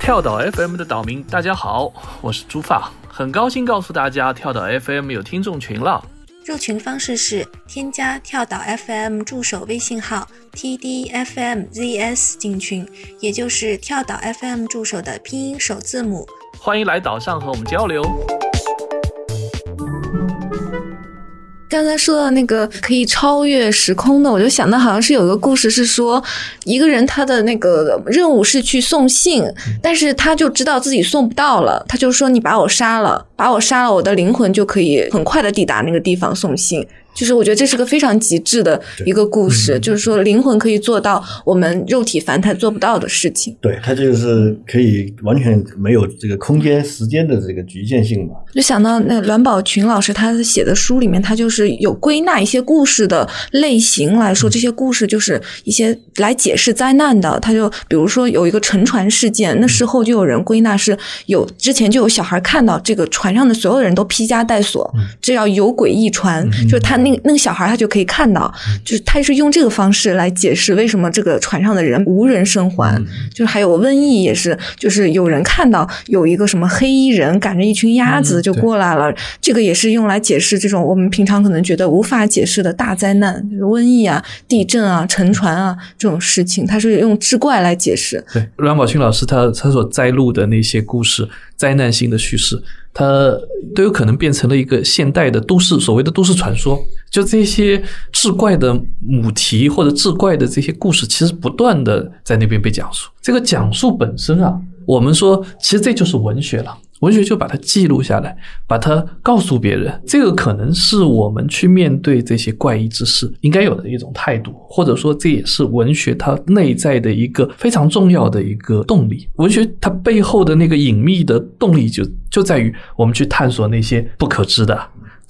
跳岛 FM 的岛民，大家好，我是朱发，很高兴告诉大家，跳岛 FM 有听众群了。入群方式是添加跳岛 FM 助手微信号 tdfmzs 进群，也就是跳岛 FM 助手的拼音首字母。欢迎来岛上和我们交流。刚才说到那个可以超越时空的，我就想到好像是有一个故事，是说一个人他的那个任务是去送信，但是他就知道自己送不到了，他就说你把我杀了，把我杀了，我的灵魂就可以很快的抵达那个地方送信。就是我觉得这是个非常极致的一个故事，就是说灵魂可以做到我们肉体凡胎做不到的事情。对，它就是可以完全没有这个空间时间的这个局限性嘛。就想到那栾宝群老师他写的书里面，他就是有归纳一些故事的类型来说，这些故事就是一些来解释灾难的。他就比如说有一个沉船事件，那事后就有人归纳是有之前就有小孩看到这个船上的所有人都披枷带锁，这叫有鬼一船，就是他那那个小孩他就可以看到，就是他是用这个方式来解释为什么这个船上的人无人生还。就是还有瘟疫也是，就是有人看到有一个什么黑衣人赶着一群鸭子就过来了，这个也是用来解释这种我们平常可能觉得无法解释的大灾难，就是瘟疫啊、地震啊、沉船啊这种事情，他是用志怪来解释。对，阮宝清老师他他所摘录的那些故事，灾难性的叙事，它都有可能变成了一个现代的都市所谓的都市传说。就这些志怪的母题或者志怪的这些故事，其实不断的在那边被讲述。这个讲述本身啊，我们说其实这就是文学了。文学就把它记录下来，把它告诉别人，这个可能是我们去面对这些怪异之事应该有的一种态度，或者说这也是文学它内在的一个非常重要的一个动力。文学它背后的那个隐秘的动力就就在于我们去探索那些不可知的。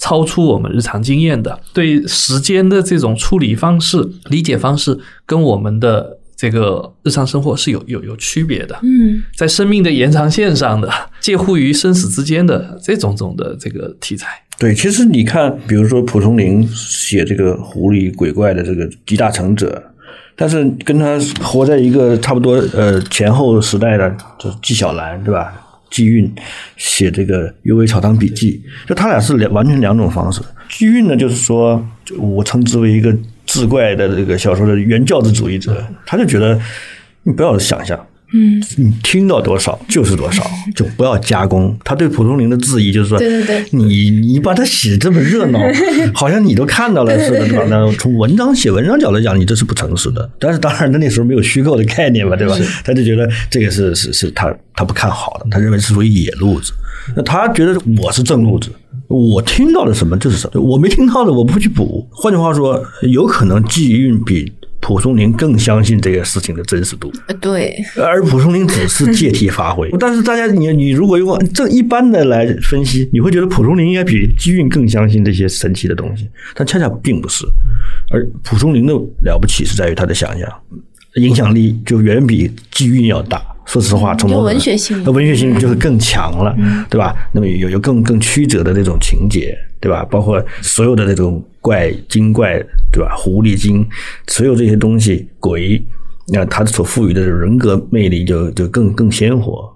超出我们日常经验的，对时间的这种处理方式、理解方式，跟我们的这个日常生活是有有有区别的。嗯，在生命的延长线上的，介乎于生死之间的这种种的这个题材。对，其实你看，比如说蒲松龄写这个狐狸鬼怪的这个集大成者，但是跟他活在一个差不多呃前后时代的，就是纪晓岚，对吧？纪韵写这个《幽微草堂笔记》，就他俩是两完全两种方式。纪韵呢，就是说，我称之为一个志怪的这个小说的原教旨主义者，他就觉得你不要想象，嗯，你听到多少就是多少，就不要加工。他对蒲松龄的质疑就是说，对对对你你把它写这么热闹，好像你都看到了似的，对吧？那从文章写文章角度来讲，你这是不诚实的。但是当然，他那时候没有虚构的概念嘛，对吧？他就觉得这个是是是他他不看好的，他认为是属于野路子。那他觉得我是正路子，我听到了什么就是什么，我没听到的我不会去补。换句话说，有可能季运比蒲松龄更相信这个事情的真实度。呃对，而蒲松龄只是借题发挥。但是大家，你你如果用这一般的来分析，你会觉得蒲松龄应该比季运更相信这些神奇的东西，但恰恰并不是。而蒲松龄的了不起是在于他的想象，影响力就远比季运要大。说实话，从有某种文学性那文学性就是更强了，对吧？那么有有更更曲折的那种情节，对吧？包括所有的那种怪精怪，对吧？狐狸精，所有这些东西，鬼，那它所赋予的人格魅力就就更更鲜活。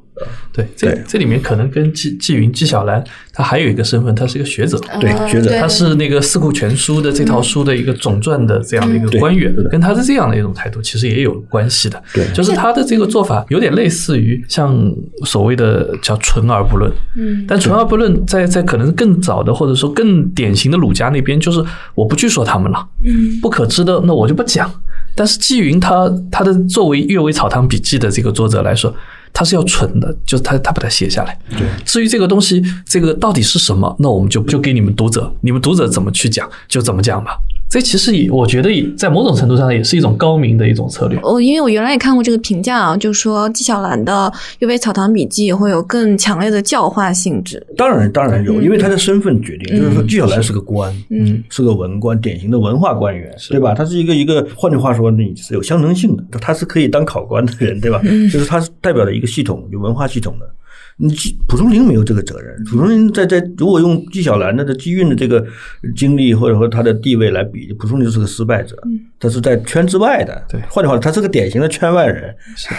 对，这对。这里面可能跟纪纪云、纪晓岚，他还有一个身份，他是一个学者。对啊学者。他是那个《四库全书》的这套书的一个总传的这样的一个官员跟他的这样的一种态度其实也有关系的。对。就是他的这个做法有点类似于像所谓的叫“纯而不论”，嗯，但“纯而不论”在在可能更早的或者说更典型的儒家那边，就是我不去说他们了，嗯，不可知的那我就不讲。但是纪云他他的作为《阅微草堂笔记》的这个作者来说，他是要存的，就是他他把它写下来。对，至于这个东西，这个到底是什么，那我们就就给你们读者，你们读者怎么去讲就怎么讲吧。这其实也，我觉得也在某种程度上也是一种高明的一种策略。我因为我原来也看过这个评价啊，就说纪晓岚的《阅微草堂笔记》会有更强烈的教化性质。当然当然有，因为他的身份决定，就是说纪晓岚是个官，嗯，是个文官，典型的文化官员，对吧？他是一个一个，换句话说，你是有象征性的，他是可以当考官的人，对吧？嗯就是他是代表了一个系统，有文化系统的。你纪蒲松龄没有这个责任，蒲松龄在在如果用纪晓岚的这机运的这个经历或者说他的地位来比，蒲松龄是个失败者，他是在圈之外的。对。换句话说，他是个典型的圈外人，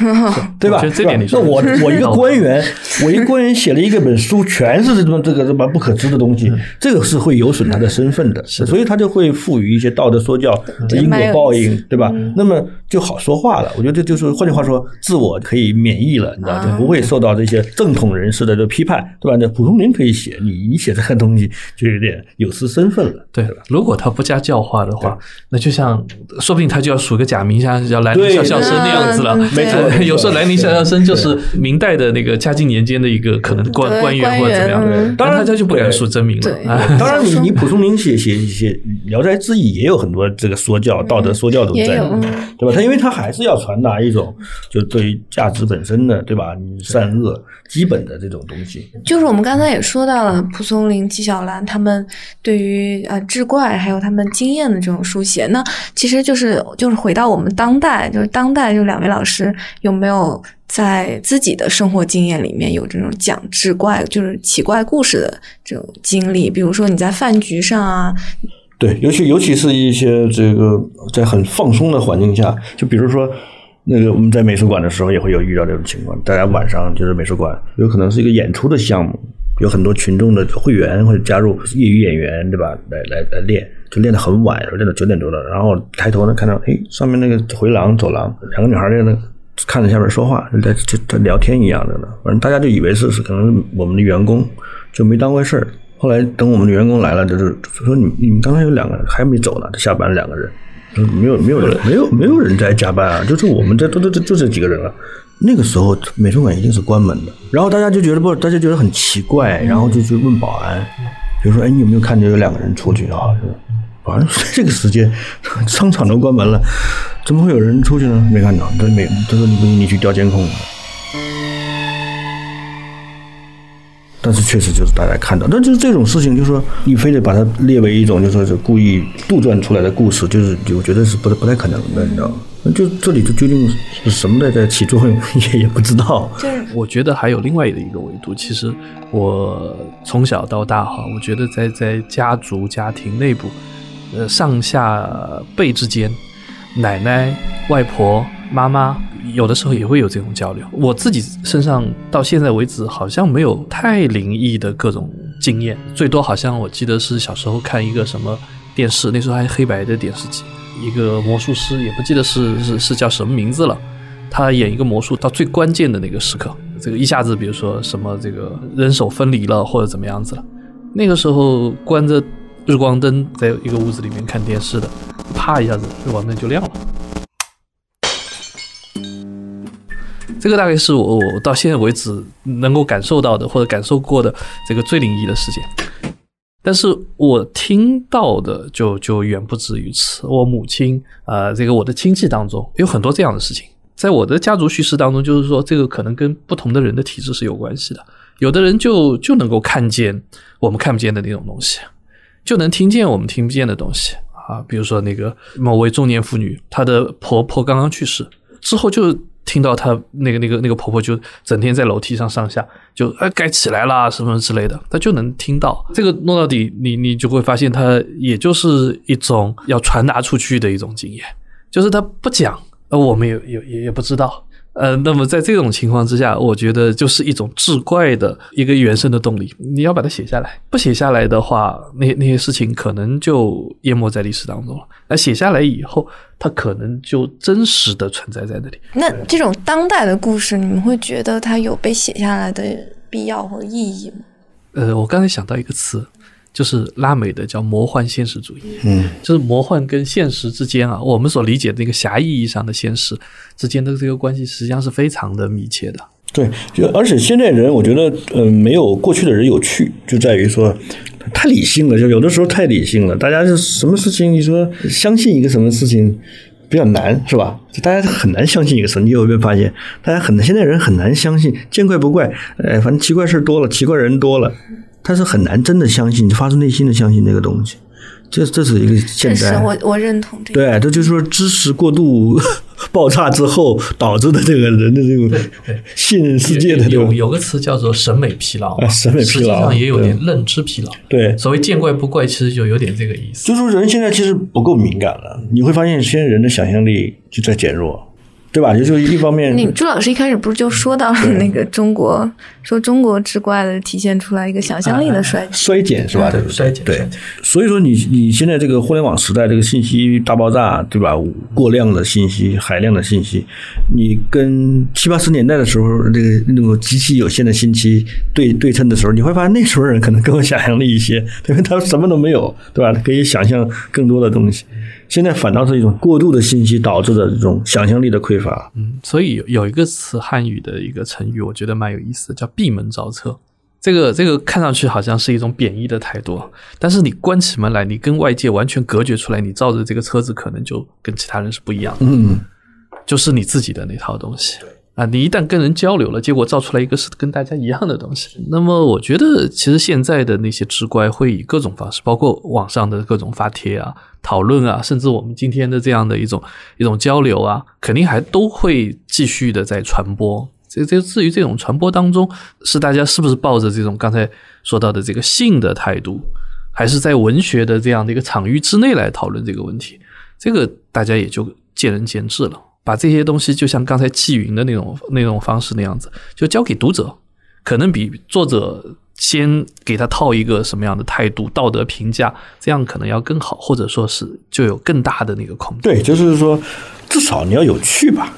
对吧？我觉得这点你说那我我一个官员，我一个官员写了一个本书，全是这种这个什么不可知的东西，这个是会有损他的身份的，所以他就会赋予一些道德说教、因果报应，对。吧？那么就好说话了。我觉得这就是换句话说，自我可以免疫了，你知道，就不会受到这些正统人士的这批判，对吧？那蒲松龄可以写，你你写这个东西就有点有失身份了，对吧？，如果他不加教化的话，那就像说不定他就要署个假名，像叫兰陵对。笑笑生那样子了。嗯没错有时候兰陵笑笑生就是明代的那个嘉靖年间的一个可能官官员或者怎么样官员嗯，但大家就不敢署真名了。当然你，你蒲松龄写写写《聊斋志异》也有很多这个说教、道德说教都在对吧？他因为他还是要传达一种就对于价值本身的，对吧？你善恶基本的这种东西。就是我们刚才也说到了蒲松龄、纪晓岚他们对于呃志怪还有他们经验的这种书写，那其实就是就是回到我们当代，就是当代就两位老师有没有在自己的生活经验里面有这种讲志怪，就是奇怪故事的这种经历？比如说你在饭局上啊，对，尤其尤其是一些这个在很放松的环境下，就比如说那个我们在美术馆的时候也会有遇到这种情况，大家晚上就是美术馆有可能是一个演出的项目，有很多群众的会员会加入业余演员，对吧？来来来练，就练得很晚，练到九点多了，然后抬头呢看到，哎，上面那个回廊走廊，两个女孩在那。看着下面说话，就在就在聊天一样的呢，反正大家就以为是是可能我们的员工，就没当回事儿。后来等我们的员工来了，就是说你你们刚才有两个还没走呢，下班两个人，说没有没有人没有没有人在加班啊，就是我们这都都就就这几个人了。那个时候美术馆一定是关门的，然后大家就觉得不，大家觉得很奇怪，然后就去问保安，就说哎你有没有看见有两个人出去啊？保安说这个时间商场都关门了，怎么会有人出去呢？没看到，他没，他说你你去调监控。但是确实就是大家看到，但就是这种事情，就是说你非得把它列为一种，就是说是故意杜撰出来的故事，就是我觉得是不不太可能的，你知道吗？就这里头究竟是什么在在起作用，也也不知道。就是我觉得还有另外的一个维度，其实我从小到大哈，我觉得在在家族家庭内部，呃上下辈之间，奶奶、外婆、妈妈，有的时候也会有这种交流。我自己身上到现在为止，好像没有太灵异的各种经验，最多好像我记得是小时候看一个什么电视，那时候还是黑白的电视机，一个魔术师，也不记得是是是叫什么名字了。他演一个魔术到最关键的那个时刻，这个一下子比如说什么这个人手分离了或者怎么样子了，那个时候关着日光灯在一个屋子里面看电视的，啪一下子这网灯就亮了。这个大概是我我到现在为止能够感受到的或者感受过的这个最灵异的事件。但是我听到的就就远不止于此。我母亲啊、呃，这个我的亲戚当中有很多这样的事情。在我的家族叙事当中，就是说这个可能跟不同的人的体质是有关系的。有的人就就能够看见我们看不见的那种东西，就能听见我们听不见的东西啊。比如说那个某位中年妇女，她的婆婆刚刚去世之后就。听到她那个那个那个婆婆就整天在楼梯上上下，就哎该起来啦什么之类的，她就能听到。这个弄到底，你你就会发现，她也就是一种要传达出去的一种经验，就是他不讲，呃，我们也也也也不知道。呃，那么在这种情况之下，我觉得就是一种志怪的一个原生的动力。你要把它写下来，不写下来的话，那那些事情可能就淹没在历史当中了。那写下来以后，它可能就真实的存在在那里。那这种当代的故事，你们会觉得它有被写下来的必要或意义吗？呃，我刚才想到一个词。就是拉美的叫魔幻现实主义，嗯，就是魔幻跟现实之间啊，我们所理解的那个狭义意义上的现实之间的这个关系，实际上是非常的密切的。对，就而且现在人，我觉得呃，没有过去的人有趣，就在于说太理性了，就有的时候太理性了。大家就什么事情，你说相信一个什么事情比较难，是吧？就大家很难相信一个事。你有没有发现，大家很现在人很难相信，见怪不怪，哎，反正奇怪事多了，奇怪人多了。他是很难真的相信，发自内心的相信那个东西，这这是一个现在，我我认同这个。对，这就是说知识过度 爆炸之后导致的这个人的这种信任世界的有有个词叫做审美疲劳，啊、审美疲劳，实际上也有点认知疲劳。对，所谓见怪不怪，其实就有点这个意思。就是说人现在其实不够敏感了，你会发现现在人的想象力就在减弱。对吧？也就是一方面，你朱老师一开始不是就说到了那个中国，说中国之怪的体现出来一个想象力的衰衰减是吧？对，衰减。对，所以说你你现在这个互联网时代，这个信息大爆炸，对吧？过量的信息，海量的信息，你跟七八十年代的时候那个那种极其有限的信息对对称的时候，你会发现那时候人可能更有想象力一些，因为他什么都没有，对吧？他可以想象更多的东西。现在反倒是一种过度的信息导致的这种想象力的匮乏。嗯，所以有有一个词汉语的一个成语，我觉得蛮有意思的，叫闭门造车。这个这个看上去好像是一种贬义的态度，但是你关起门来，你跟外界完全隔绝出来，你造的这个车子可能就跟其他人是不一样的。嗯，就是你自己的那套东西。啊，你一旦跟人交流了，结果造出来一个是跟大家一样的东西。那么，我觉得其实现在的那些志怪会以各种方式，包括网上的各种发帖啊、讨论啊，甚至我们今天的这样的一种一种交流啊，肯定还都会继续的在传播。这这至于这种传播当中，是大家是不是抱着这种刚才说到的这个性的态度，还是在文学的这样的一个场域之内来讨论这个问题，这个大家也就见仁见智了。把这些东西就像刚才纪云的那种那种方式那样子，就交给读者，可能比作者先给他套一个什么样的态度、道德评价，这样可能要更好，或者说是就有更大的那个空间。对，就是说，至少你要有趣吧。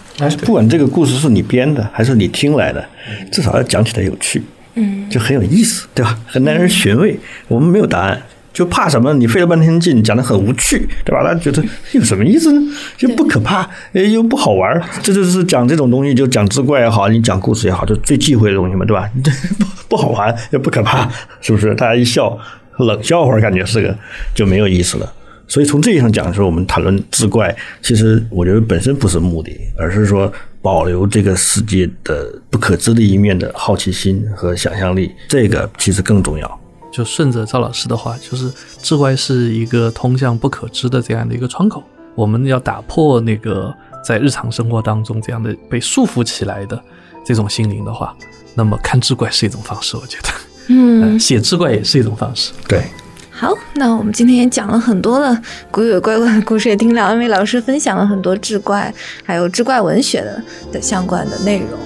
不管这个故事是你编的还是你听来的，至少要讲起来有趣，嗯，就很有意思，对吧？很耐人寻味。我们没有答案。就怕什么？你费了半天劲讲的很无趣，对吧？他觉得有什么意思呢？就不可怕，又不好玩。这就是讲这种东西，就讲志怪也好，你讲故事也好，就最忌讳的东西嘛，对吧？不 不好玩，又不可怕，是不是？大家一笑，冷笑话，感觉是个就没有意思了。所以从这意义上讲，说我们谈论志怪，其实我觉得本身不是目的，而是说保留这个世界的不可知的一面的好奇心和想象力，这个其实更重要。就顺着赵老师的话，就是志怪是一个通向不可知的这样的一个窗口。我们要打破那个在日常生活当中这样的被束缚起来的这种心灵的话，那么看志怪是一种方式，我觉得，嗯，写志怪也是一种方式。对，好，那我们今天也讲了很多的鬼鬼怪怪的故事，也听两位老师分享了很多志怪还有志怪文学的的相关的内容。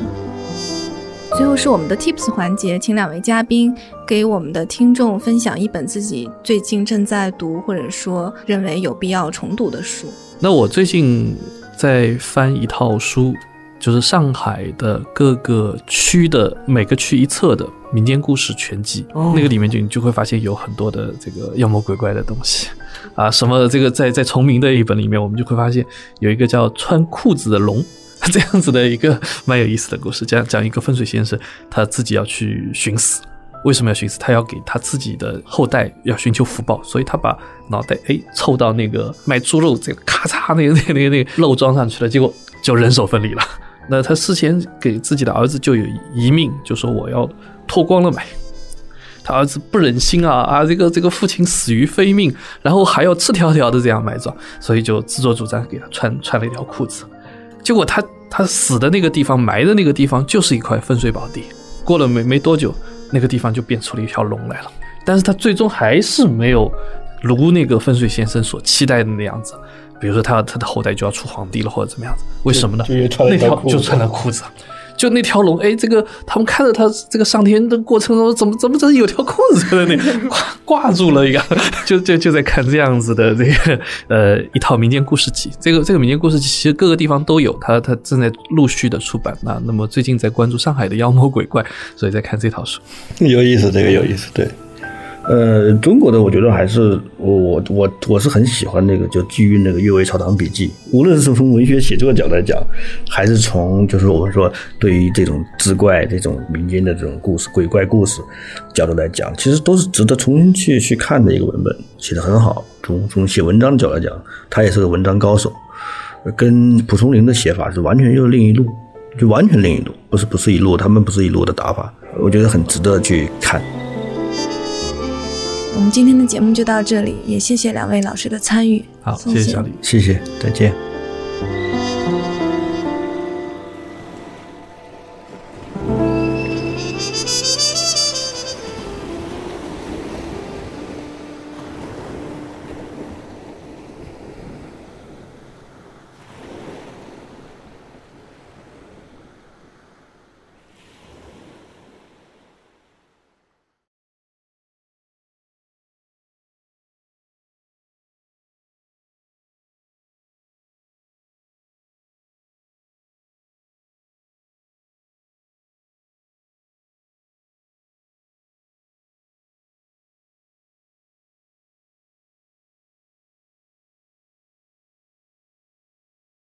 最后是我们的 Tips 环节，请两位嘉宾给我们的听众分享一本自己最近正在读或者说认为有必要重读的书。那我最近在翻一套书，就是上海的各个区的每个区一册的民间故事全集，哦那个里面就你就会发现有很多的这个妖魔鬼怪的东西啊，什么这个在在崇明的一本里面，我们就会发现有一个叫穿裤子的龙。这样子的一个蛮有意思的故事，讲讲一个风水先生他自己要去寻死，为什么要寻死？他要给他自己的后代要寻求福报，所以他把脑袋哎凑到那个卖猪肉这个咔嚓那个那个那个那个肉装上去了，结果就人手分离了。那他事先给自己的儿子就有遗命，就说我要脱光了买。他儿子不忍心啊啊，这个这个父亲死于非命，然后还要赤条条的这样埋葬，所以就自作主张给他穿穿了一条裤子。结果他他死的那个地方埋的那个地方就是一块风水宝地，过了没没多久，那个地方就变出了一条龙来了。但是他最终还是没有如那个风水先生所期待的那样子，比如说他他的后代就要出皇帝了或者怎么样子，为什么呢？那条就穿了裤子。就那条龙，哎，这个他们看着他这个上天的过程中，怎么怎么这有条裤子在那 挂挂住了一个，就就就在看这样子的这个呃一套民间故事集。这个这个民间故事集其实各个地方都有，它它正在陆续的出版。啊那么最近在关注上海的妖魔鬼怪，所以在看这套书。有意思，这个有意思，对。呃，中国的我觉得还是我我我我是很喜欢那个，就基于那个《阅微草堂笔记》，无论是从文学写作角度来讲，还是从就是我们说对于这种志怪、这种民间的这种故事、鬼怪故事角度来讲，其实都是值得重新去去看的一个文本，写得很好。从从写文章的角度来讲，他也是个文章高手，跟蒲松龄的写法是完全又另一路，就完全另一路，不是不是一路，他们不是一路的打法，我觉得很值得去看。我们今天的节目就到这里，也谢谢两位老师的参与。好，谢谢谢谢小李。谢谢，再见。